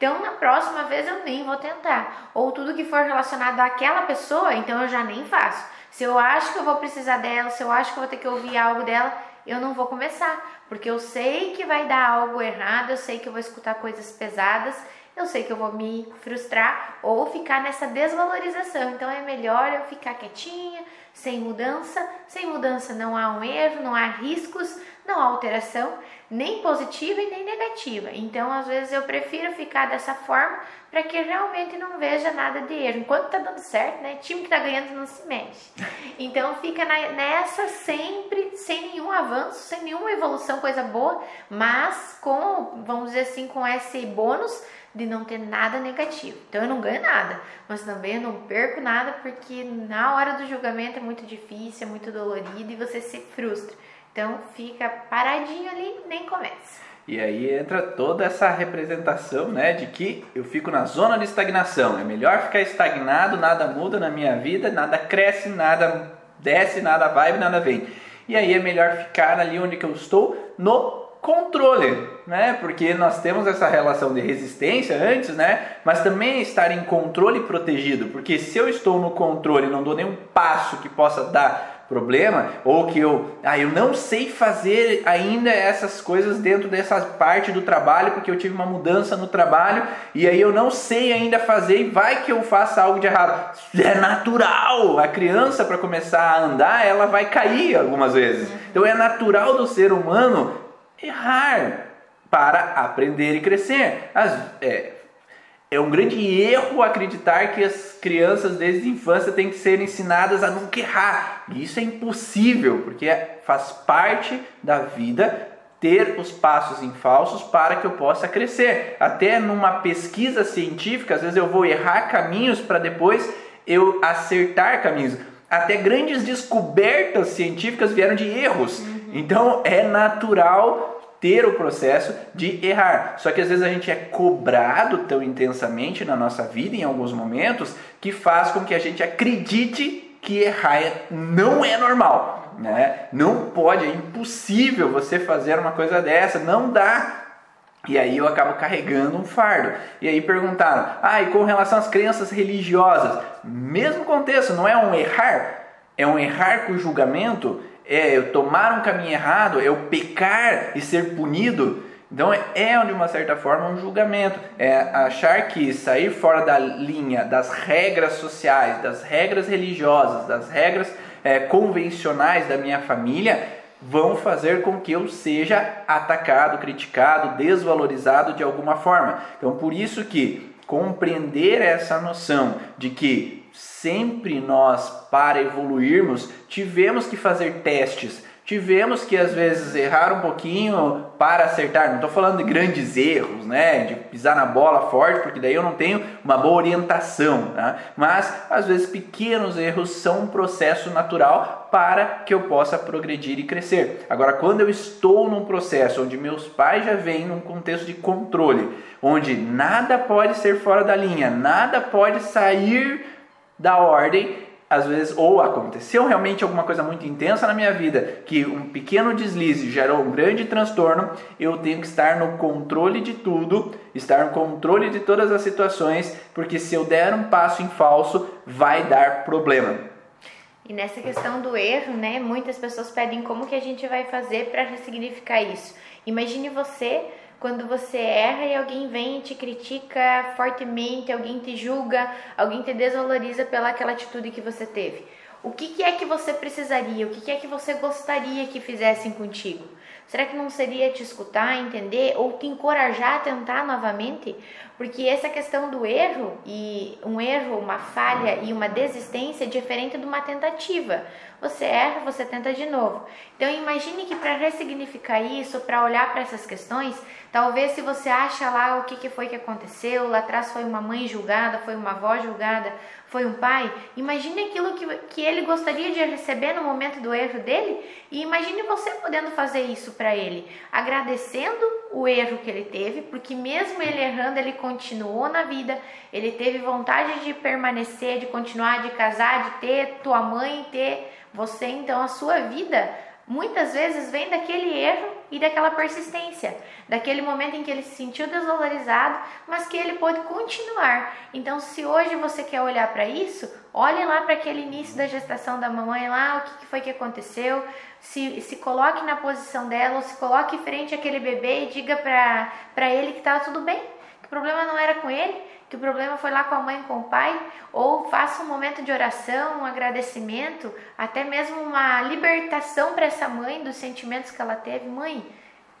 então na próxima vez eu nem vou tentar. Ou tudo que for relacionado àquela pessoa, então eu já nem faço. Se eu acho que eu vou precisar dela, se eu acho que eu vou ter que ouvir algo dela, eu não vou começar, porque eu sei que vai dar algo errado, eu sei que eu vou escutar coisas pesadas, eu sei que eu vou me frustrar ou ficar nessa desvalorização. Então é melhor eu ficar quietinha, sem mudança. Sem mudança não há um erro, não há riscos, não há alteração nem positiva e nem negativa. Então, às vezes eu prefiro ficar dessa forma para que realmente não veja nada de erro. Enquanto tá dando certo, né? Time que tá ganhando não se mexe. Então, fica nessa sempre sem nenhum avanço, sem nenhuma evolução, coisa boa, mas com, vamos dizer assim, com esse bônus de não ter nada negativo. Então eu não ganho nada, mas também eu não perco nada porque na hora do julgamento é muito difícil, é muito dolorido e você se frustra. Então fica paradinho ali, nem começa. E aí entra toda essa representação, né, de que eu fico na zona de estagnação. É melhor ficar estagnado, nada muda na minha vida, nada cresce, nada desce, nada vai, nada vem. E aí é melhor ficar ali onde que eu estou, no controle, né? Porque nós temos essa relação de resistência antes, né? Mas também estar em controle protegido, porque se eu estou no controle e não dou nenhum passo que possa dar problema, ou que eu, ah, eu não sei fazer ainda essas coisas dentro dessa parte do trabalho, porque eu tive uma mudança no trabalho e aí eu não sei ainda fazer e vai que eu faça algo de errado. É natural. A criança para começar a andar, ela vai cair algumas vezes. Então é natural do ser humano errar para aprender e crescer. As, é, é um grande erro acreditar que as crianças desde a infância têm que ser ensinadas a nunca errar. E isso é impossível, porque faz parte da vida ter os passos em falsos para que eu possa crescer. Até numa pesquisa científica, às vezes eu vou errar caminhos para depois eu acertar caminhos. Até grandes descobertas científicas vieram de erros. Uhum. Então é natural ter o processo de errar. Só que às vezes a gente é cobrado tão intensamente na nossa vida, em alguns momentos, que faz com que a gente acredite que errar é, não é normal. Né? Não pode, é impossível você fazer uma coisa dessa, não dá. E aí eu acabo carregando um fardo. E aí perguntaram: ah, e com relação às crenças religiosas? Mesmo contexto, não é um errar? É um errar com julgamento? É eu tomar um caminho errado, é eu pecar e ser punido. Então é de uma certa forma um julgamento, é achar que sair fora da linha das regras sociais, das regras religiosas, das regras é, convencionais da minha família vão fazer com que eu seja atacado, criticado, desvalorizado de alguma forma. Então por isso que compreender essa noção de que sempre nós, para evoluirmos, tivemos que fazer testes, tivemos que às vezes errar um pouquinho para acertar. Não estou falando de grandes erros, né? De pisar na bola forte, porque daí eu não tenho uma boa orientação. Tá? Mas às vezes pequenos erros são um processo natural para que eu possa progredir e crescer. Agora, quando eu estou num processo onde meus pais já vêm num contexto de controle, onde nada pode ser fora da linha, nada pode sair da ordem, às vezes, ou aconteceu realmente alguma coisa muito intensa na minha vida, que um pequeno deslize gerou um grande transtorno, eu tenho que estar no controle de tudo, estar no controle de todas as situações, porque se eu der um passo em falso, vai dar problema. E nessa questão do erro, né, muitas pessoas pedem como que a gente vai fazer para ressignificar isso. Imagine você quando você erra e alguém vem e te critica fortemente, alguém te julga, alguém te desvaloriza pela aquela atitude que você teve. O que, que é que você precisaria? O que, que é que você gostaria que fizessem contigo? Será que não seria te escutar, entender ou te encorajar a tentar novamente? Porque essa questão do erro e um erro, uma falha e uma desistência é diferente de uma tentativa. Você erra, você tenta de novo. Então imagine que para ressignificar isso, para olhar para essas questões, talvez se você acha lá o que, que foi que aconteceu, lá atrás foi uma mãe julgada, foi uma avó julgada, foi um pai, imagine aquilo que, que ele gostaria de receber no momento do erro dele e imagine você podendo fazer isso para ele, agradecendo o erro que ele teve, porque mesmo ele errando, ele continuou na vida, ele teve vontade de permanecer, de continuar, de casar, de ter tua mãe, ter você, então a sua vida muitas vezes vem daquele erro e daquela persistência, daquele momento em que ele se sentiu desvalorizado, mas que ele pôde continuar. Então, se hoje você quer olhar para isso, olhe lá para aquele início da gestação da mamãe lá, o que foi que aconteceu, se, se coloque na posição dela, ou se coloque frente àquele bebê e diga para ele que está tudo bem problema não era com ele, que o problema foi lá com a mãe, com o pai, ou faça um momento de oração, um agradecimento, até mesmo uma libertação para essa mãe dos sentimentos que ela teve. Mãe,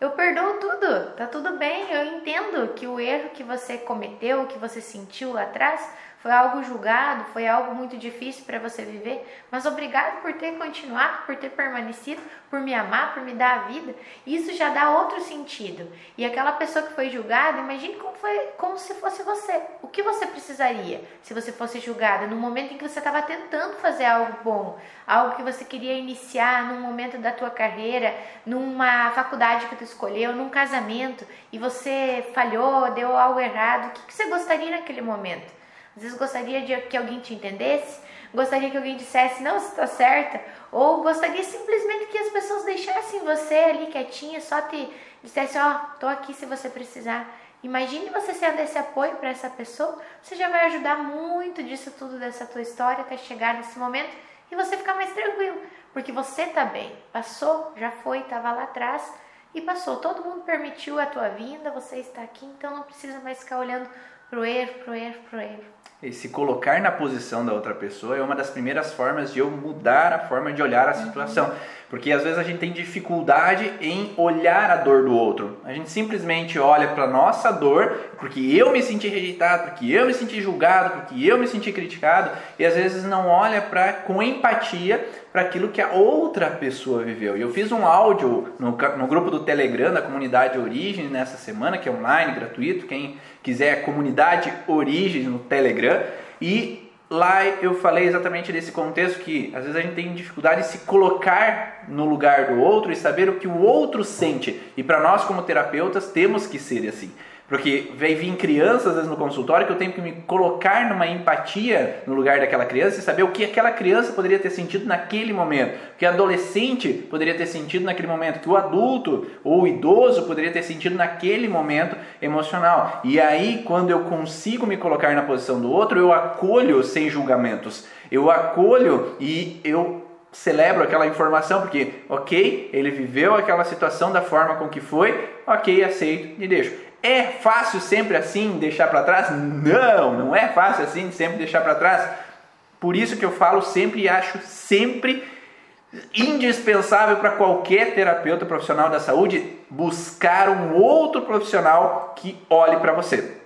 eu perdoo tudo, tá tudo bem, eu entendo que o erro que você cometeu, que você sentiu lá atrás, foi algo julgado, foi algo muito difícil para você viver, mas obrigado por ter continuado, por ter permanecido, por me amar, por me dar a vida. Isso já dá outro sentido. E aquela pessoa que foi julgada, imagine como foi, como se fosse você. O que você precisaria se você fosse julgada no momento em que você estava tentando fazer algo bom, algo que você queria iniciar num momento da tua carreira, numa faculdade que tu escolheu, num casamento e você falhou, deu algo errado. O que, que você gostaria naquele momento? Às vezes gostaria de que alguém te entendesse, gostaria que alguém dissesse, não, você está certa, ou gostaria simplesmente que as pessoas deixassem você ali quietinha, só te dissesse, ó, oh, tô aqui se você precisar. Imagine você sendo esse apoio para essa pessoa, você já vai ajudar muito disso tudo dessa tua história até chegar nesse momento e você ficar mais tranquilo, porque você tá bem, passou, já foi, estava lá atrás e passou. Todo mundo permitiu a tua vinda, você está aqui, então não precisa mais ficar olhando pro erro, pro erro, pro erro. E se colocar na posição da outra pessoa é uma das primeiras formas de eu mudar a forma de olhar a situação. Uhum. Porque às vezes a gente tem dificuldade em olhar a dor do outro. A gente simplesmente olha para nossa dor, porque eu me senti rejeitado, porque eu me senti julgado, porque eu me senti criticado, e às vezes não olha para com empatia para aquilo que a outra pessoa viveu. E eu fiz um áudio no, no grupo do Telegram da comunidade Origem nessa semana, que é online, gratuito. Quem quiser, comunidade Origem no Telegram. E lá eu falei exatamente desse contexto que às vezes a gente tem dificuldade de se colocar no lugar do outro e saber o que o outro sente. E para nós, como terapeutas, temos que ser assim. Porque vai vir crianças às vezes no consultório que eu tenho que me colocar numa empatia no lugar daquela criança e saber o que aquela criança poderia ter sentido naquele momento, o que adolescente poderia ter sentido naquele momento, o que o adulto ou o idoso poderia ter sentido naquele momento emocional. E aí, quando eu consigo me colocar na posição do outro, eu acolho sem julgamentos. Eu acolho e eu celebro aquela informação, porque, ok, ele viveu aquela situação da forma com que foi, ok, aceito e deixo. É fácil sempre assim deixar para trás? Não, não é fácil assim sempre deixar para trás. Por isso que eu falo sempre e acho sempre indispensável para qualquer terapeuta profissional da saúde buscar um outro profissional que olhe para você.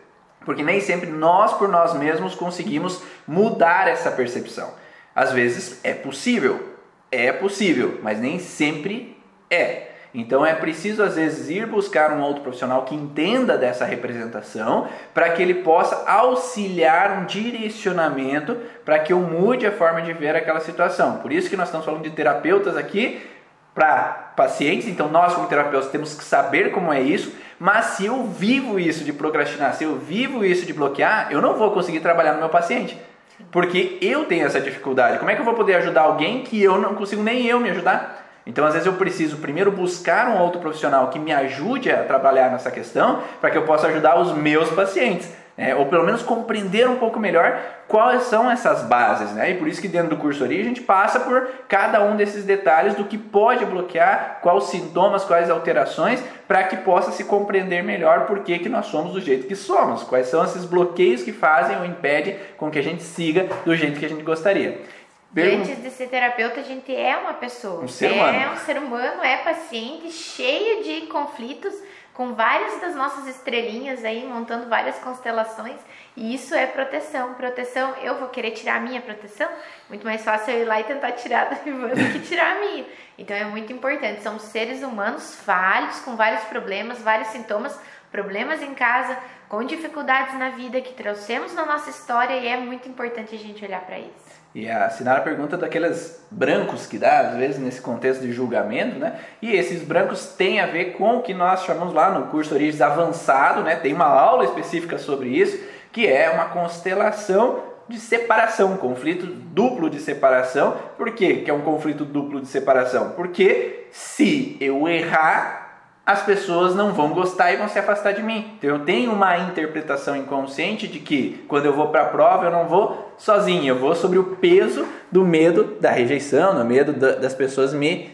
Porque nem sempre nós por nós mesmos conseguimos mudar essa percepção. Às vezes é possível, é possível, mas nem sempre é. Então é preciso às vezes ir buscar um outro profissional que entenda dessa representação para que ele possa auxiliar um direcionamento para que eu mude a forma de ver aquela situação. Por isso que nós estamos falando de terapeutas aqui para pacientes, então nós como terapeutas temos que saber como é isso, mas se eu vivo isso de procrastinar, se eu vivo isso de bloquear, eu não vou conseguir trabalhar no meu paciente. Porque eu tenho essa dificuldade. Como é que eu vou poder ajudar alguém que eu não consigo nem eu me ajudar? Então, às vezes, eu preciso primeiro buscar um outro profissional que me ajude a trabalhar nessa questão para que eu possa ajudar os meus pacientes. Né? ou pelo menos compreender um pouco melhor quais são essas bases. Né? E por isso que dentro do curso Origem a gente passa por cada um desses detalhes do que pode bloquear, quais sintomas, quais alterações, para que possa se compreender melhor por que, que nós somos do jeito que somos, quais são esses bloqueios que fazem ou impedem com que a gente siga do jeito que a gente gostaria. Antes de ser terapeuta, a gente é uma pessoa. Um ser humano. É um ser humano, é paciente, cheio de conflitos, com várias das nossas estrelinhas aí, montando várias constelações. E isso é proteção. Proteção, eu vou querer tirar a minha proteção? Muito mais fácil eu ir lá e tentar tirar da Ivan do que tirar a minha. Então é muito importante. Somos seres humanos falhos, com vários problemas, vários sintomas, problemas em casa, com dificuldades na vida que trouxemos na nossa história e é muito importante a gente olhar para isso. E a Sinara pergunta daqueles brancos que dá, às vezes, nesse contexto de julgamento, né? E esses brancos têm a ver com o que nós chamamos lá no curso Origens Avançado, né? Tem uma aula específica sobre isso, que é uma constelação de separação, um conflito duplo de separação. Por quê que é um conflito duplo de separação? Porque se eu errar, as pessoas não vão gostar e vão se afastar de mim. Então eu tenho uma interpretação inconsciente de que quando eu vou para a prova eu não vou sozinho, eu vou sobre o peso do medo da rejeição, do medo das pessoas me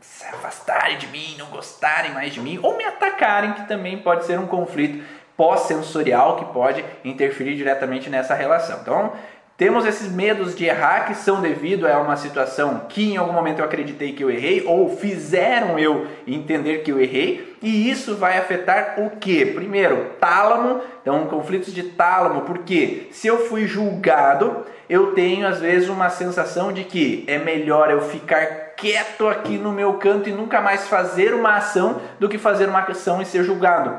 se afastarem de mim, não gostarem mais de mim ou me atacarem, que também pode ser um conflito pós-sensorial que pode interferir diretamente nessa relação. Então, temos esses medos de errar que são devido a uma situação que em algum momento eu acreditei que eu errei ou fizeram eu entender que eu errei, e isso vai afetar o que? Primeiro, tálamo, então conflitos de tálamo, porque se eu fui julgado, eu tenho às vezes uma sensação de que é melhor eu ficar quieto aqui no meu canto e nunca mais fazer uma ação do que fazer uma ação e ser julgado.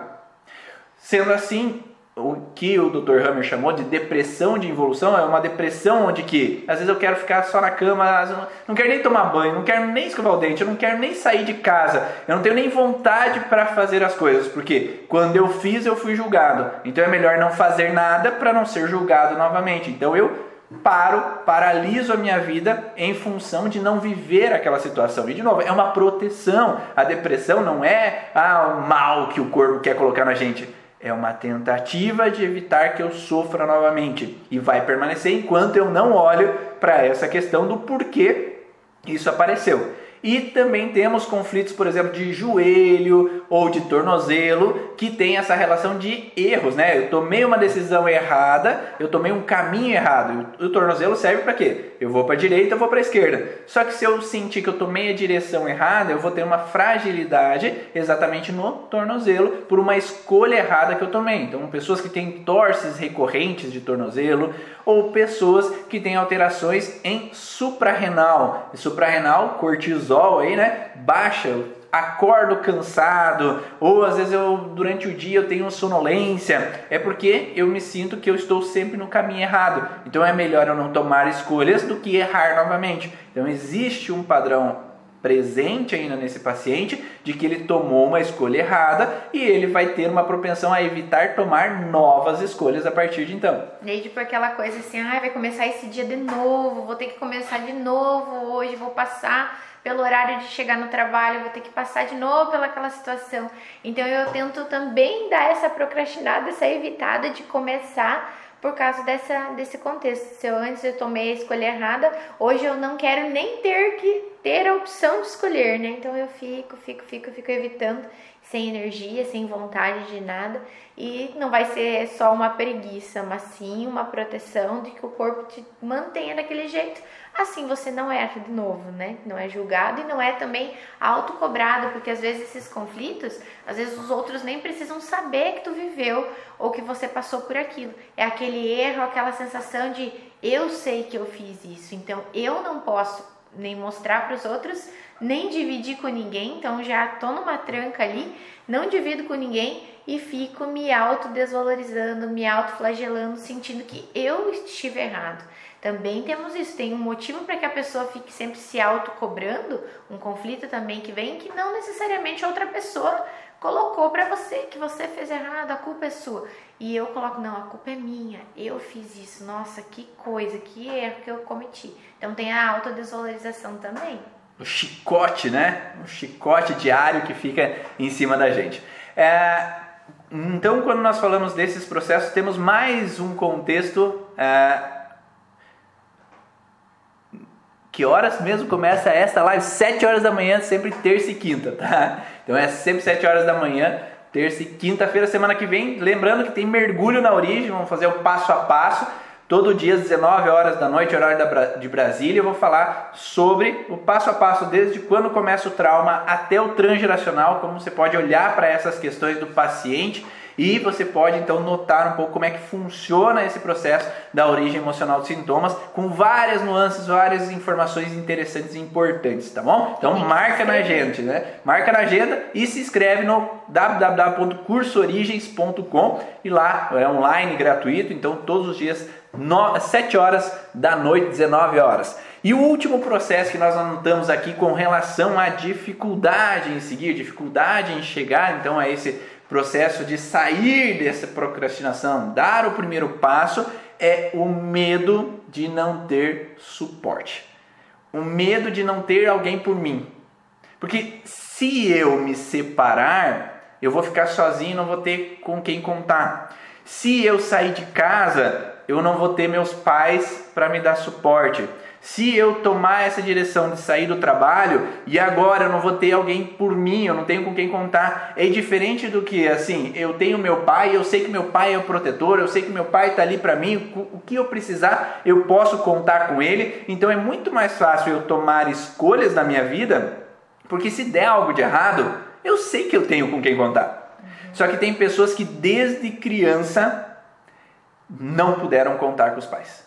Sendo assim, o que o Dr. Hammer chamou de depressão de involução é uma depressão onde que às vezes eu quero ficar só na cama, não quero nem tomar banho, não quero nem escovar o dente, eu não quero nem sair de casa, eu não tenho nem vontade para fazer as coisas, porque quando eu fiz eu fui julgado. Então é melhor não fazer nada para não ser julgado novamente. Então eu paro, paraliso a minha vida em função de não viver aquela situação. E de novo, é uma proteção. A depressão não é ah, o mal que o corpo quer colocar na gente é uma tentativa de evitar que eu sofra novamente e vai permanecer enquanto eu não olho para essa questão do porquê isso apareceu. E também temos conflitos, por exemplo, de joelho ou de tornozelo, que tem essa relação de erros, né? Eu tomei uma decisão errada, eu tomei um caminho errado. O tornozelo serve para quê? Eu vou para a direita, eu vou para a esquerda. Só que se eu sentir que eu tomei a direção errada, eu vou ter uma fragilidade exatamente no tornozelo por uma escolha errada que eu tomei. Então, pessoas que têm torces recorrentes de tornozelo ou pessoas que têm alterações em suprarrenal. E suprarrenal, cortisol aí, né? Baixa, acordo cansado, ou às vezes eu durante o dia eu tenho sonolência, é porque eu me sinto que eu estou sempre no caminho errado. Então é melhor eu não tomar escolhas do que errar novamente. Então existe um padrão presente ainda nesse paciente de que ele tomou uma escolha errada e ele vai ter uma propensão a evitar tomar novas escolhas a partir de então. Desde por aquela coisa assim, ah, vai começar esse dia de novo, vou ter que começar de novo hoje, vou passar pelo horário de chegar no trabalho, vou ter que passar de novo pelaquela situação. Então eu tento também dar essa procrastinada, essa evitada de começar por causa dessa, desse contexto. Se eu antes eu tomei a escolha errada, hoje eu não quero nem ter que ter a opção de escolher, né? Então eu fico, fico, fico, fico evitando, sem energia, sem vontade de nada. E não vai ser só uma preguiça, mas sim uma proteção de que o corpo te mantenha daquele jeito. Assim você não erra de novo, né? Não é julgado e não é também autocobrado, porque às vezes esses conflitos, às vezes os outros nem precisam saber que tu viveu ou que você passou por aquilo. É aquele erro, aquela sensação de eu sei que eu fiz isso, então eu não posso nem mostrar para os outros, nem dividir com ninguém, então já tô numa tranca ali, não divido com ninguém e fico me autodesvalorizando, me autoflagelando, sentindo que eu estive errado. Também temos isso, tem um motivo para que a pessoa fique sempre se autocobrando, um conflito também que vem que não necessariamente outra pessoa colocou para você que você fez errado, a culpa é sua. E eu coloco, não, a culpa é minha, eu fiz isso, nossa, que coisa, que erro que eu cometi. Então tem a autodesvalorização também. O chicote, né? Um chicote diário que fica em cima da gente. É, então, quando nós falamos desses processos, temos mais um contexto. É, que horas mesmo começa esta live? 7 horas da manhã, sempre terça e quinta, tá? Então é sempre 7 horas da manhã, terça e quinta-feira, semana que vem. Lembrando que tem mergulho na origem, vamos fazer o passo a passo. Todo dia às 19 horas da noite, horário de Brasília, eu vou falar sobre o passo a passo, desde quando começa o trauma até o transgeracional, como você pode olhar para essas questões do paciente e você pode então notar um pouco como é que funciona esse processo da origem emocional dos sintomas, com várias nuances, várias informações interessantes e importantes, tá bom? Então marca na agenda, né? Marca na agenda e se inscreve no www.cursoorigens.com e lá é online, gratuito, então todos os dias 7 horas da noite, 19 horas. E o último processo que nós anotamos aqui com relação à dificuldade em seguir, dificuldade em chegar então a esse processo de sair dessa procrastinação, dar o primeiro passo, é o medo de não ter suporte. O medo de não ter alguém por mim. Porque se eu me separar, eu vou ficar sozinho, não vou ter com quem contar. Se eu sair de casa, eu não vou ter meus pais para me dar suporte. Se eu tomar essa direção de sair do trabalho e agora eu não vou ter alguém por mim, eu não tenho com quem contar, é diferente do que assim, eu tenho meu pai, eu sei que meu pai é o protetor, eu sei que meu pai está ali para mim, o que eu precisar, eu posso contar com ele. Então é muito mais fácil eu tomar escolhas na minha vida, porque se der algo de errado, eu sei que eu tenho com quem contar. Só que tem pessoas que desde criança não puderam contar com os pais.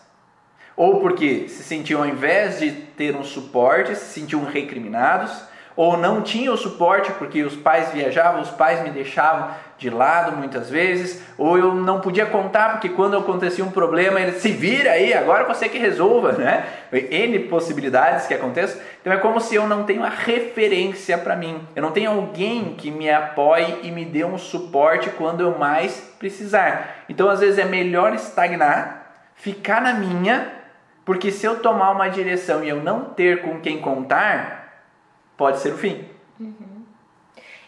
Ou porque se sentiam, ao invés de ter um suporte, se sentiam recriminados, ou não tinham o suporte porque os pais viajavam, os pais me deixavam de lado muitas vezes, ou eu não podia contar porque quando acontecia um problema ele se vira aí, agora você que resolva, né? N possibilidades que aconteçam. Então é como se eu não tenho a referência para mim, eu não tenho alguém que me apoie e me dê um suporte quando eu mais precisar. Então às vezes é melhor estagnar, ficar na minha, porque se eu tomar uma direção e eu não ter com quem contar, pode ser o fim. Uhum.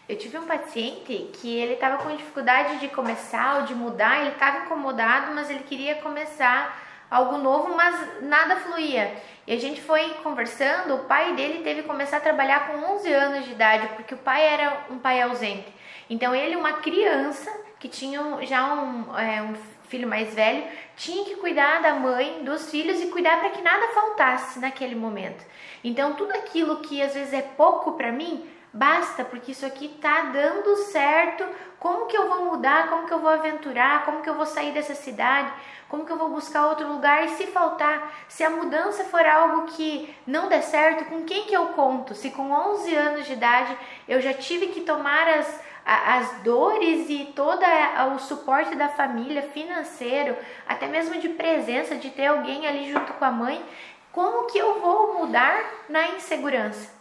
Eu tive um paciente que ele estava com dificuldade de começar ou de mudar, ele estava incomodado, mas ele queria começar algo novo, mas nada fluía. E a gente foi conversando, o pai dele teve que começar a trabalhar com 11 anos de idade, porque o pai era um pai ausente. Então ele, uma criança que tinha já um, é, um filho mais velho, tinha que cuidar da mãe, dos filhos e cuidar para que nada faltasse naquele momento. Então, tudo aquilo que às vezes é pouco para mim, basta, porque isso aqui tá dando certo. Como que eu vou mudar? Como que eu vou aventurar? Como que eu vou sair dessa cidade? Como que eu vou buscar outro lugar? E se faltar, se a mudança for algo que não der certo, com quem que eu conto? Se com 11 anos de idade eu já tive que tomar as as dores e todo o suporte da família, financeiro, até mesmo de presença, de ter alguém ali junto com a mãe, como que eu vou mudar na insegurança?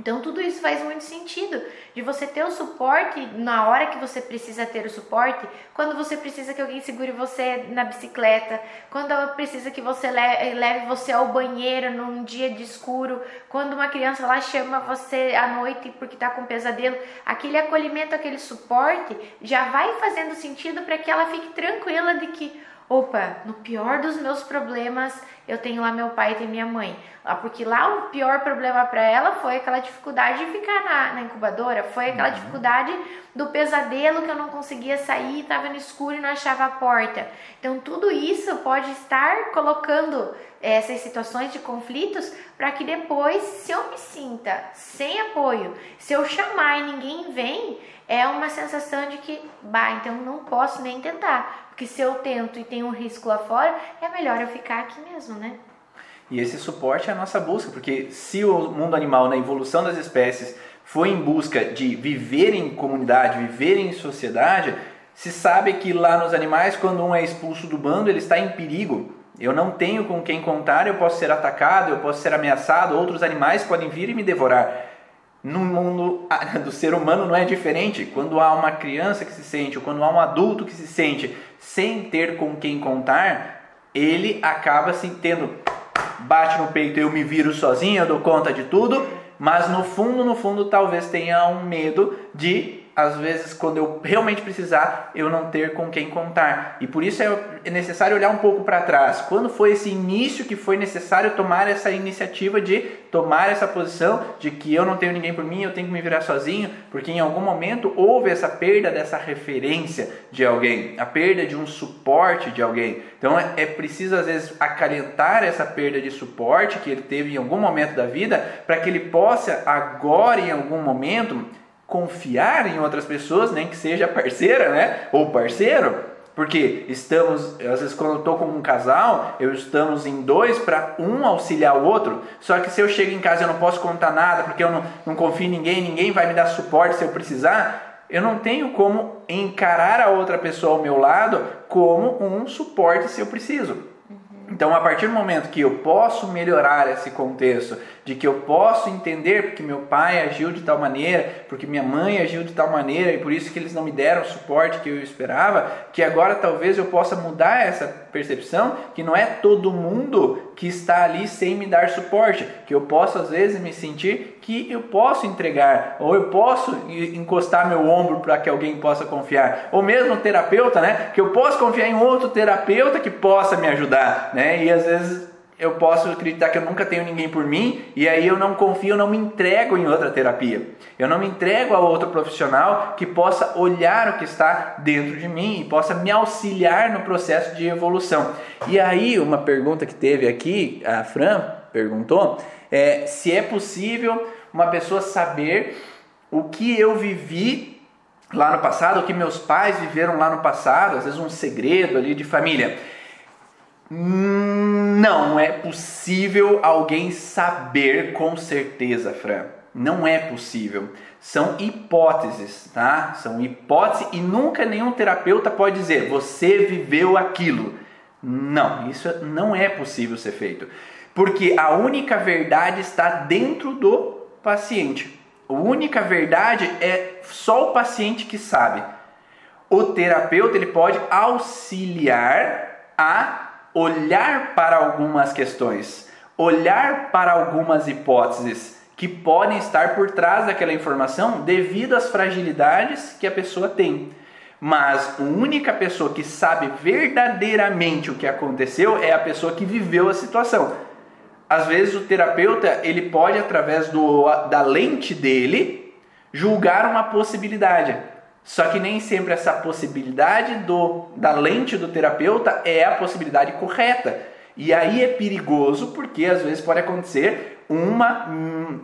Então tudo isso faz muito sentido de você ter o suporte na hora que você precisa ter o suporte, quando você precisa que alguém segure você na bicicleta, quando precisa que você leve você ao banheiro num dia de escuro, quando uma criança lá chama você à noite porque está com pesadelo, aquele acolhimento, aquele suporte já vai fazendo sentido para que ela fique tranquila de que opa, no pior dos meus problemas, eu tenho lá meu pai e tem minha mãe. Ah, porque lá o pior problema para ela foi aquela dificuldade de ficar na, na incubadora, foi aquela uhum. dificuldade do pesadelo que eu não conseguia sair, estava no escuro e não achava a porta. Então tudo isso pode estar colocando essas situações de conflitos para que depois, se eu me sinta sem apoio, se eu chamar e ninguém vem, é uma sensação de que, bah, então não posso nem tentar, porque se eu tento e tem um risco lá fora, é melhor eu ficar aqui mesmo, né? E esse suporte é a nossa busca, porque se o mundo animal, na evolução das espécies, foi em busca de viver em comunidade, viver em sociedade, se sabe que lá nos animais, quando um é expulso do bando, ele está em perigo. Eu não tenho com quem contar, eu posso ser atacado, eu posso ser ameaçado, outros animais podem vir e me devorar. No mundo do ser humano não é diferente. Quando há uma criança que se sente, ou quando há um adulto que se sente sem ter com quem contar, ele acaba se tendo bate no peito, eu me viro sozinho, eu dou conta de tudo, mas no fundo, no fundo, talvez tenha um medo de às vezes, quando eu realmente precisar, eu não ter com quem contar. E por isso é necessário olhar um pouco para trás. Quando foi esse início que foi necessário tomar essa iniciativa de tomar essa posição de que eu não tenho ninguém por mim, eu tenho que me virar sozinho, porque em algum momento houve essa perda dessa referência de alguém, a perda de um suporte de alguém. Então é, é preciso às vezes acalentar essa perda de suporte que ele teve em algum momento da vida, para que ele possa agora em algum momento confiar em outras pessoas, nem que seja parceira, né? Ou parceiro, porque estamos, às vezes quando eu estou com um casal, eu estamos em dois para um auxiliar o outro. Só que se eu chego em casa eu não posso contar nada, porque eu não, não confio em ninguém, ninguém vai me dar suporte se eu precisar, eu não tenho como encarar a outra pessoa ao meu lado como um suporte se eu preciso. Então, a partir do momento que eu posso melhorar esse contexto, de que eu posso entender porque meu pai agiu de tal maneira, porque minha mãe agiu de tal maneira e por isso que eles não me deram o suporte que eu esperava, que agora talvez eu possa mudar essa percepção que não é todo mundo que está ali sem me dar suporte, que eu posso às vezes me sentir que eu posso entregar, ou eu posso encostar meu ombro para que alguém possa confiar, ou mesmo terapeuta, né? Que eu posso confiar em outro terapeuta que possa me ajudar, né? E às vezes eu posso acreditar que eu nunca tenho ninguém por mim e aí eu não confio, eu não me entrego em outra terapia. Eu não me entrego a outro profissional que possa olhar o que está dentro de mim e possa me auxiliar no processo de evolução. E aí, uma pergunta que teve aqui, a Fran perguntou, é se é possível uma pessoa saber o que eu vivi lá no passado, o que meus pais viveram lá no passado, às vezes um segredo ali de família. Não é possível alguém saber com certeza, Fran. Não é possível. São hipóteses, tá? São hipóteses e nunca nenhum terapeuta pode dizer você viveu aquilo. Não, isso não é possível ser feito. Porque a única verdade está dentro do paciente. A única verdade é só o paciente que sabe. O terapeuta ele pode auxiliar a olhar para algumas questões, olhar para algumas hipóteses que podem estar por trás daquela informação devido às fragilidades que a pessoa tem. Mas a única pessoa que sabe verdadeiramente o que aconteceu é a pessoa que viveu a situação. Às vezes o terapeuta ele pode através do, da lente dele julgar uma possibilidade. Só que nem sempre essa possibilidade do, da lente do terapeuta é a possibilidade correta. E aí é perigoso porque às vezes pode acontecer uma hum,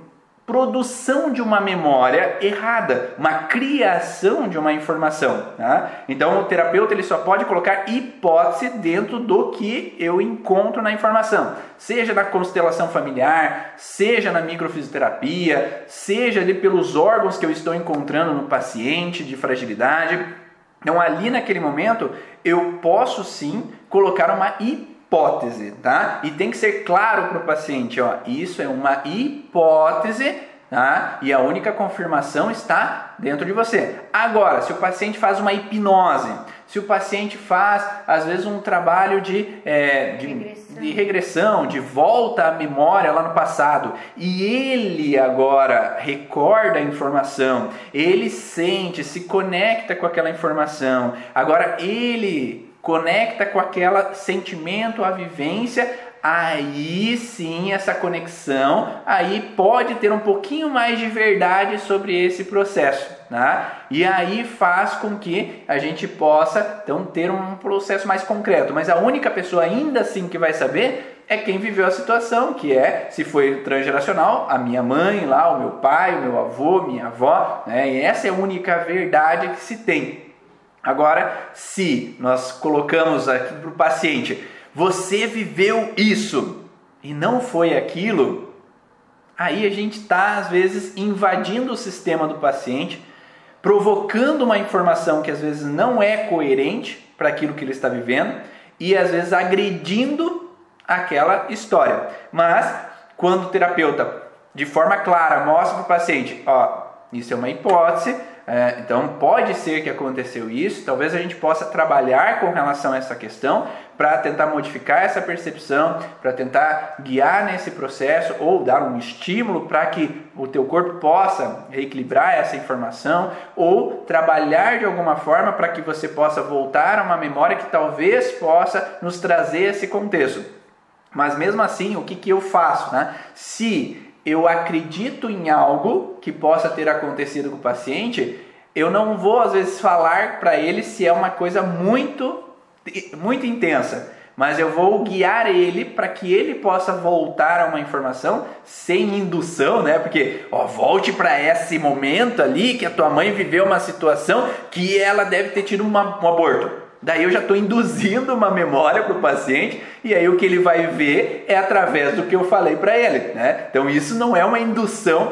produção de uma memória errada, uma criação de uma informação. Tá? Então o terapeuta ele só pode colocar hipótese dentro do que eu encontro na informação, seja na constelação familiar, seja na microfisioterapia, seja ali pelos órgãos que eu estou encontrando no paciente de fragilidade. Então ali naquele momento eu posso sim colocar uma hipótese hipótese, tá? E tem que ser claro para o paciente, ó, isso é uma hipótese, tá? E a única confirmação está dentro de você. Agora, se o paciente faz uma hipnose, se o paciente faz, às vezes, um trabalho de, é, de, regressão. de regressão, de volta à memória lá no passado, e ele agora recorda a informação, ele sente, se conecta com aquela informação, agora ele conecta com aquele sentimento, a vivência, aí sim essa conexão, aí pode ter um pouquinho mais de verdade sobre esse processo, né? E aí faz com que a gente possa então ter um processo mais concreto. Mas a única pessoa ainda assim que vai saber é quem viveu a situação, que é, se foi transgeracional, a minha mãe lá, o meu pai, o meu avô, minha avó, né? E essa é a única verdade que se tem. Agora, se nós colocamos aqui para o paciente, você viveu isso e não foi aquilo, aí a gente está às vezes invadindo o sistema do paciente, provocando uma informação que às vezes não é coerente para aquilo que ele está vivendo e às vezes agredindo aquela história. Mas quando o terapeuta, de forma clara, mostra para o paciente, ó, isso é uma hipótese, é, então pode ser que aconteceu isso, talvez a gente possa trabalhar com relação a essa questão para tentar modificar essa percepção, para tentar guiar nesse processo ou dar um estímulo para que o teu corpo possa reequilibrar essa informação ou trabalhar de alguma forma para que você possa voltar a uma memória que talvez possa nos trazer esse contexto. Mas mesmo assim, o que, que eu faço? Né? Se eu acredito em algo que possa ter acontecido com o paciente, eu não vou às vezes falar para ele se é uma coisa muito muito intensa, mas eu vou guiar ele para que ele possa voltar a uma informação sem indução, né? Porque, ó, volte para esse momento ali que a tua mãe viveu uma situação que ela deve ter tido uma, um aborto. Daí eu já estou induzindo uma memória para o paciente e aí o que ele vai ver é através do que eu falei para ele. Né? Então isso não é uma indução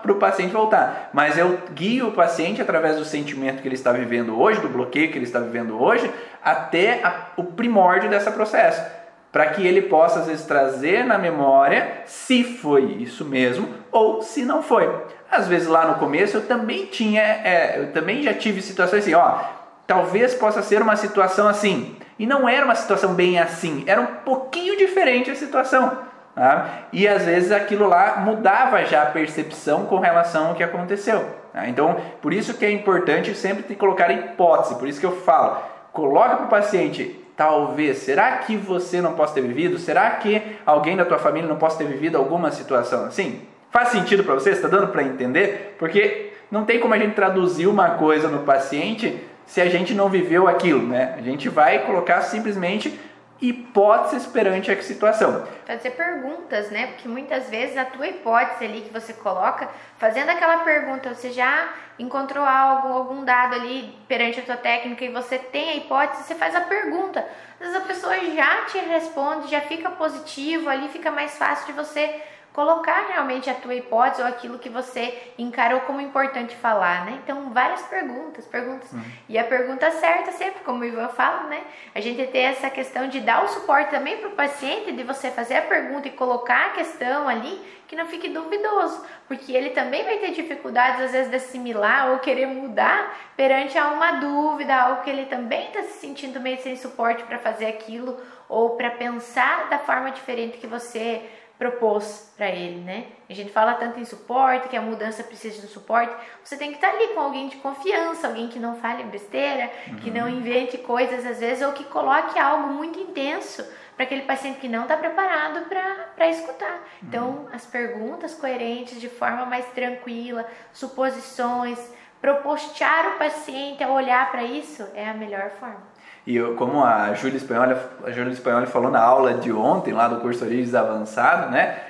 para o paciente voltar, mas eu guio o paciente através do sentimento que ele está vivendo hoje, do bloqueio que ele está vivendo hoje, até a, o primórdio desse processo. Para que ele possa às vezes trazer na memória se foi isso mesmo ou se não foi. Às vezes lá no começo eu também tinha, é, eu também já tive situações assim, ó, talvez possa ser uma situação assim. E não era uma situação bem assim, era um pouquinho diferente a situação. Tá? E às vezes aquilo lá mudava já a percepção com relação ao que aconteceu. Tá? Então, por isso que é importante sempre colocar hipótese, por isso que eu falo, coloca para o paciente, Talvez. Será que você não possa ter vivido? Será que alguém da tua família não possa ter vivido alguma situação assim? Faz sentido para você? Está dando para entender? Porque não tem como a gente traduzir uma coisa no paciente se a gente não viveu aquilo, né? A gente vai colocar simplesmente hipóteses perante a situação. Fazer perguntas, né? Porque muitas vezes a tua hipótese ali que você coloca, fazendo aquela pergunta, você já encontrou algo, algum dado ali perante a tua técnica e você tem a hipótese, você faz a pergunta. Às vezes a pessoa já te responde, já fica positivo, ali fica mais fácil de você colocar realmente a tua hipótese ou aquilo que você encarou como importante falar, né? Então, várias perguntas, perguntas. Uhum. E a pergunta certa sempre, como o Ivan fala, né? A gente ter essa questão de dar o suporte também para o paciente, de você fazer a pergunta e colocar a questão ali, que não fique duvidoso, porque ele também vai ter dificuldades às vezes de assimilar ou querer mudar perante a uma dúvida, algo que ele também está se sentindo meio sem suporte para fazer aquilo ou para pensar da forma diferente que você propôs para ele, né? A gente fala tanto em suporte, que a mudança precisa de suporte. Você tem que estar ali com alguém de confiança, alguém que não fale besteira, uhum. que não invente coisas às vezes, ou que coloque algo muito intenso para aquele paciente que não está preparado para escutar. Então, uhum. as perguntas coerentes, de forma mais tranquila, suposições, propostear o paciente a olhar para isso é a melhor forma. E eu, como a Júlia Espanholi, a Júlia Espanholi falou na aula de ontem, lá do curso Origens Avançado, né?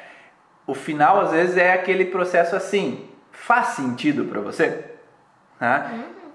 O final, às vezes, é aquele processo assim, faz sentido para você? Tá?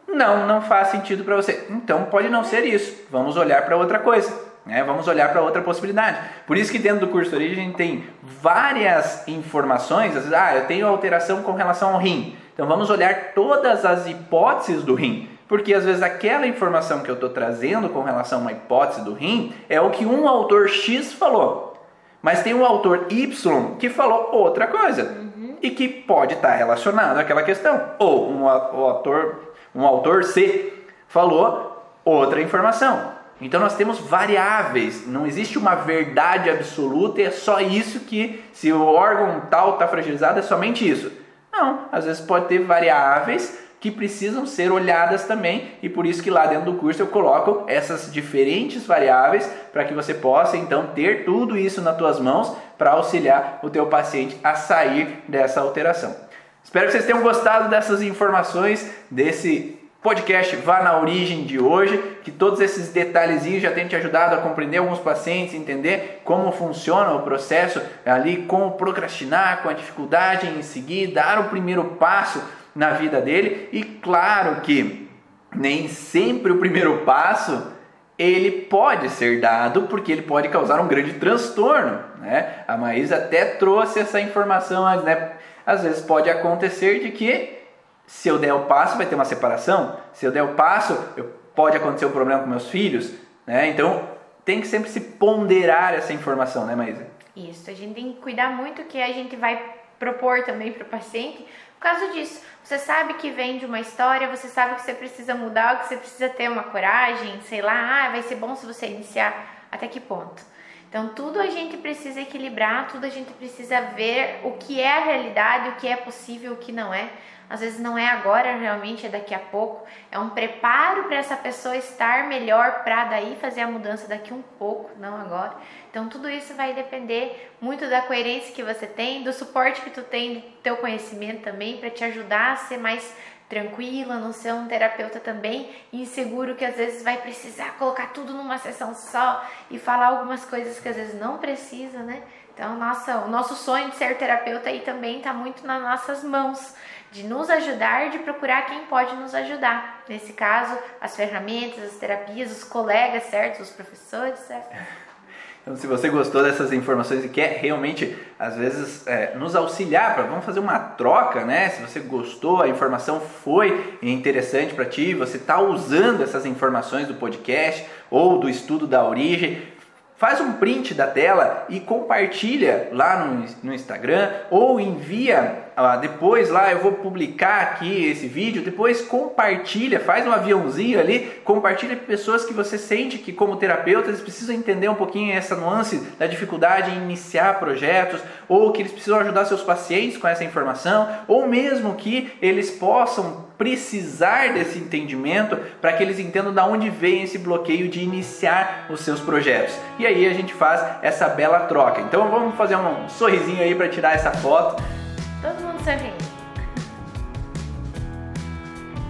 Não, não faz sentido para você. Então, pode não ser isso. Vamos olhar para outra coisa. Né? Vamos olhar para outra possibilidade. Por isso que dentro do curso Origem a gente tem várias informações. Às vezes, ah, eu tenho alteração com relação ao rim. Então vamos olhar todas as hipóteses do rim. Porque às vezes aquela informação que eu estou trazendo com relação a uma hipótese do rim é o que um autor X falou. Mas tem um autor Y que falou outra coisa. Uhum. E que pode estar tá relacionado àquela questão. Ou um, autor, um autor C falou outra informação. Então nós temos variáveis, não existe uma verdade absoluta e é só isso que, se o órgão tal está fragilizado, é somente isso. Não, às vezes pode ter variáveis que precisam ser olhadas também e por isso que lá dentro do curso eu coloco essas diferentes variáveis para que você possa então ter tudo isso nas tuas mãos para auxiliar o teu paciente a sair dessa alteração. Espero que vocês tenham gostado dessas informações desse podcast Vá na Origem de hoje, que todos esses detalhezinhos já tenham te ajudado a compreender alguns pacientes, entender como funciona o processo ali, como procrastinar, com a dificuldade em seguir, dar o primeiro passo na vida dele. E claro que nem sempre o primeiro passo ele pode ser dado porque ele pode causar um grande transtorno. Né? A Maísa até trouxe essa informação, né? às vezes pode acontecer de que se eu der o passo vai ter uma separação, se eu der o passo pode acontecer um problema com meus filhos, né? então tem que sempre se ponderar essa informação, né Maísa? Isso, a gente tem que cuidar muito que a gente vai propor também para o paciente, por causa disso, você sabe que vem de uma história, você sabe que você precisa mudar, que você precisa ter uma coragem, sei lá, ah, vai ser bom se você iniciar. Até que ponto? Então, tudo a gente precisa equilibrar, tudo a gente precisa ver o que é a realidade, o que é possível, o que não é. Às vezes não é agora, realmente é daqui a pouco. É um preparo para essa pessoa estar melhor para daí fazer a mudança daqui um pouco, não agora. Então tudo isso vai depender muito da coerência que você tem, do suporte que tu tem do teu conhecimento também para te ajudar a ser mais tranquila, não ser um terapeuta também inseguro que às vezes vai precisar colocar tudo numa sessão só e falar algumas coisas que às vezes não precisa, né? Então, nossa, o nosso sonho de ser terapeuta aí também está muito nas nossas mãos de nos ajudar, de procurar quem pode nos ajudar. Nesse caso, as ferramentas, as terapias, os colegas, certo? Os professores, certo? Então, se você gostou dessas informações e quer realmente, às vezes, é, nos auxiliar, pra, vamos fazer uma troca, né? Se você gostou, a informação foi interessante para ti, você está usando essas informações do podcast ou do estudo da origem, faz um print da tela e compartilha lá no, no Instagram ou envia depois lá eu vou publicar aqui esse vídeo, depois compartilha, faz um aviãozinho ali, compartilha com pessoas que você sente que como terapeuta eles precisam entender um pouquinho essa nuance da dificuldade em iniciar projetos, ou que eles precisam ajudar seus pacientes com essa informação, ou mesmo que eles possam precisar desse entendimento para que eles entendam de onde vem esse bloqueio de iniciar os seus projetos. E aí a gente faz essa bela troca. Então vamos fazer um sorrisinho aí para tirar essa foto. Todo mundo sorrindo.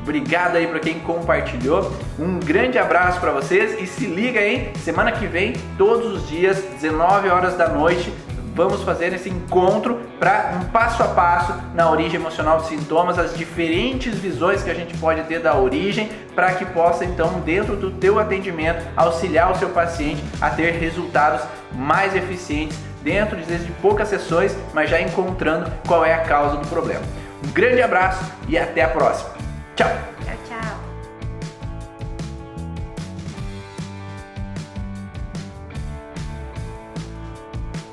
Obrigado aí para quem compartilhou. Um grande abraço para vocês e se liga aí, semana que vem, todos os dias, 19 horas da noite, vamos fazer esse encontro para um passo a passo na origem emocional dos sintomas, as diferentes visões que a gente pode ter da origem, para que possa então dentro do teu atendimento auxiliar o seu paciente a ter resultados mais eficientes dentro de poucas sessões, mas já encontrando qual é a causa do problema. Um grande abraço e até a próxima. Tchau.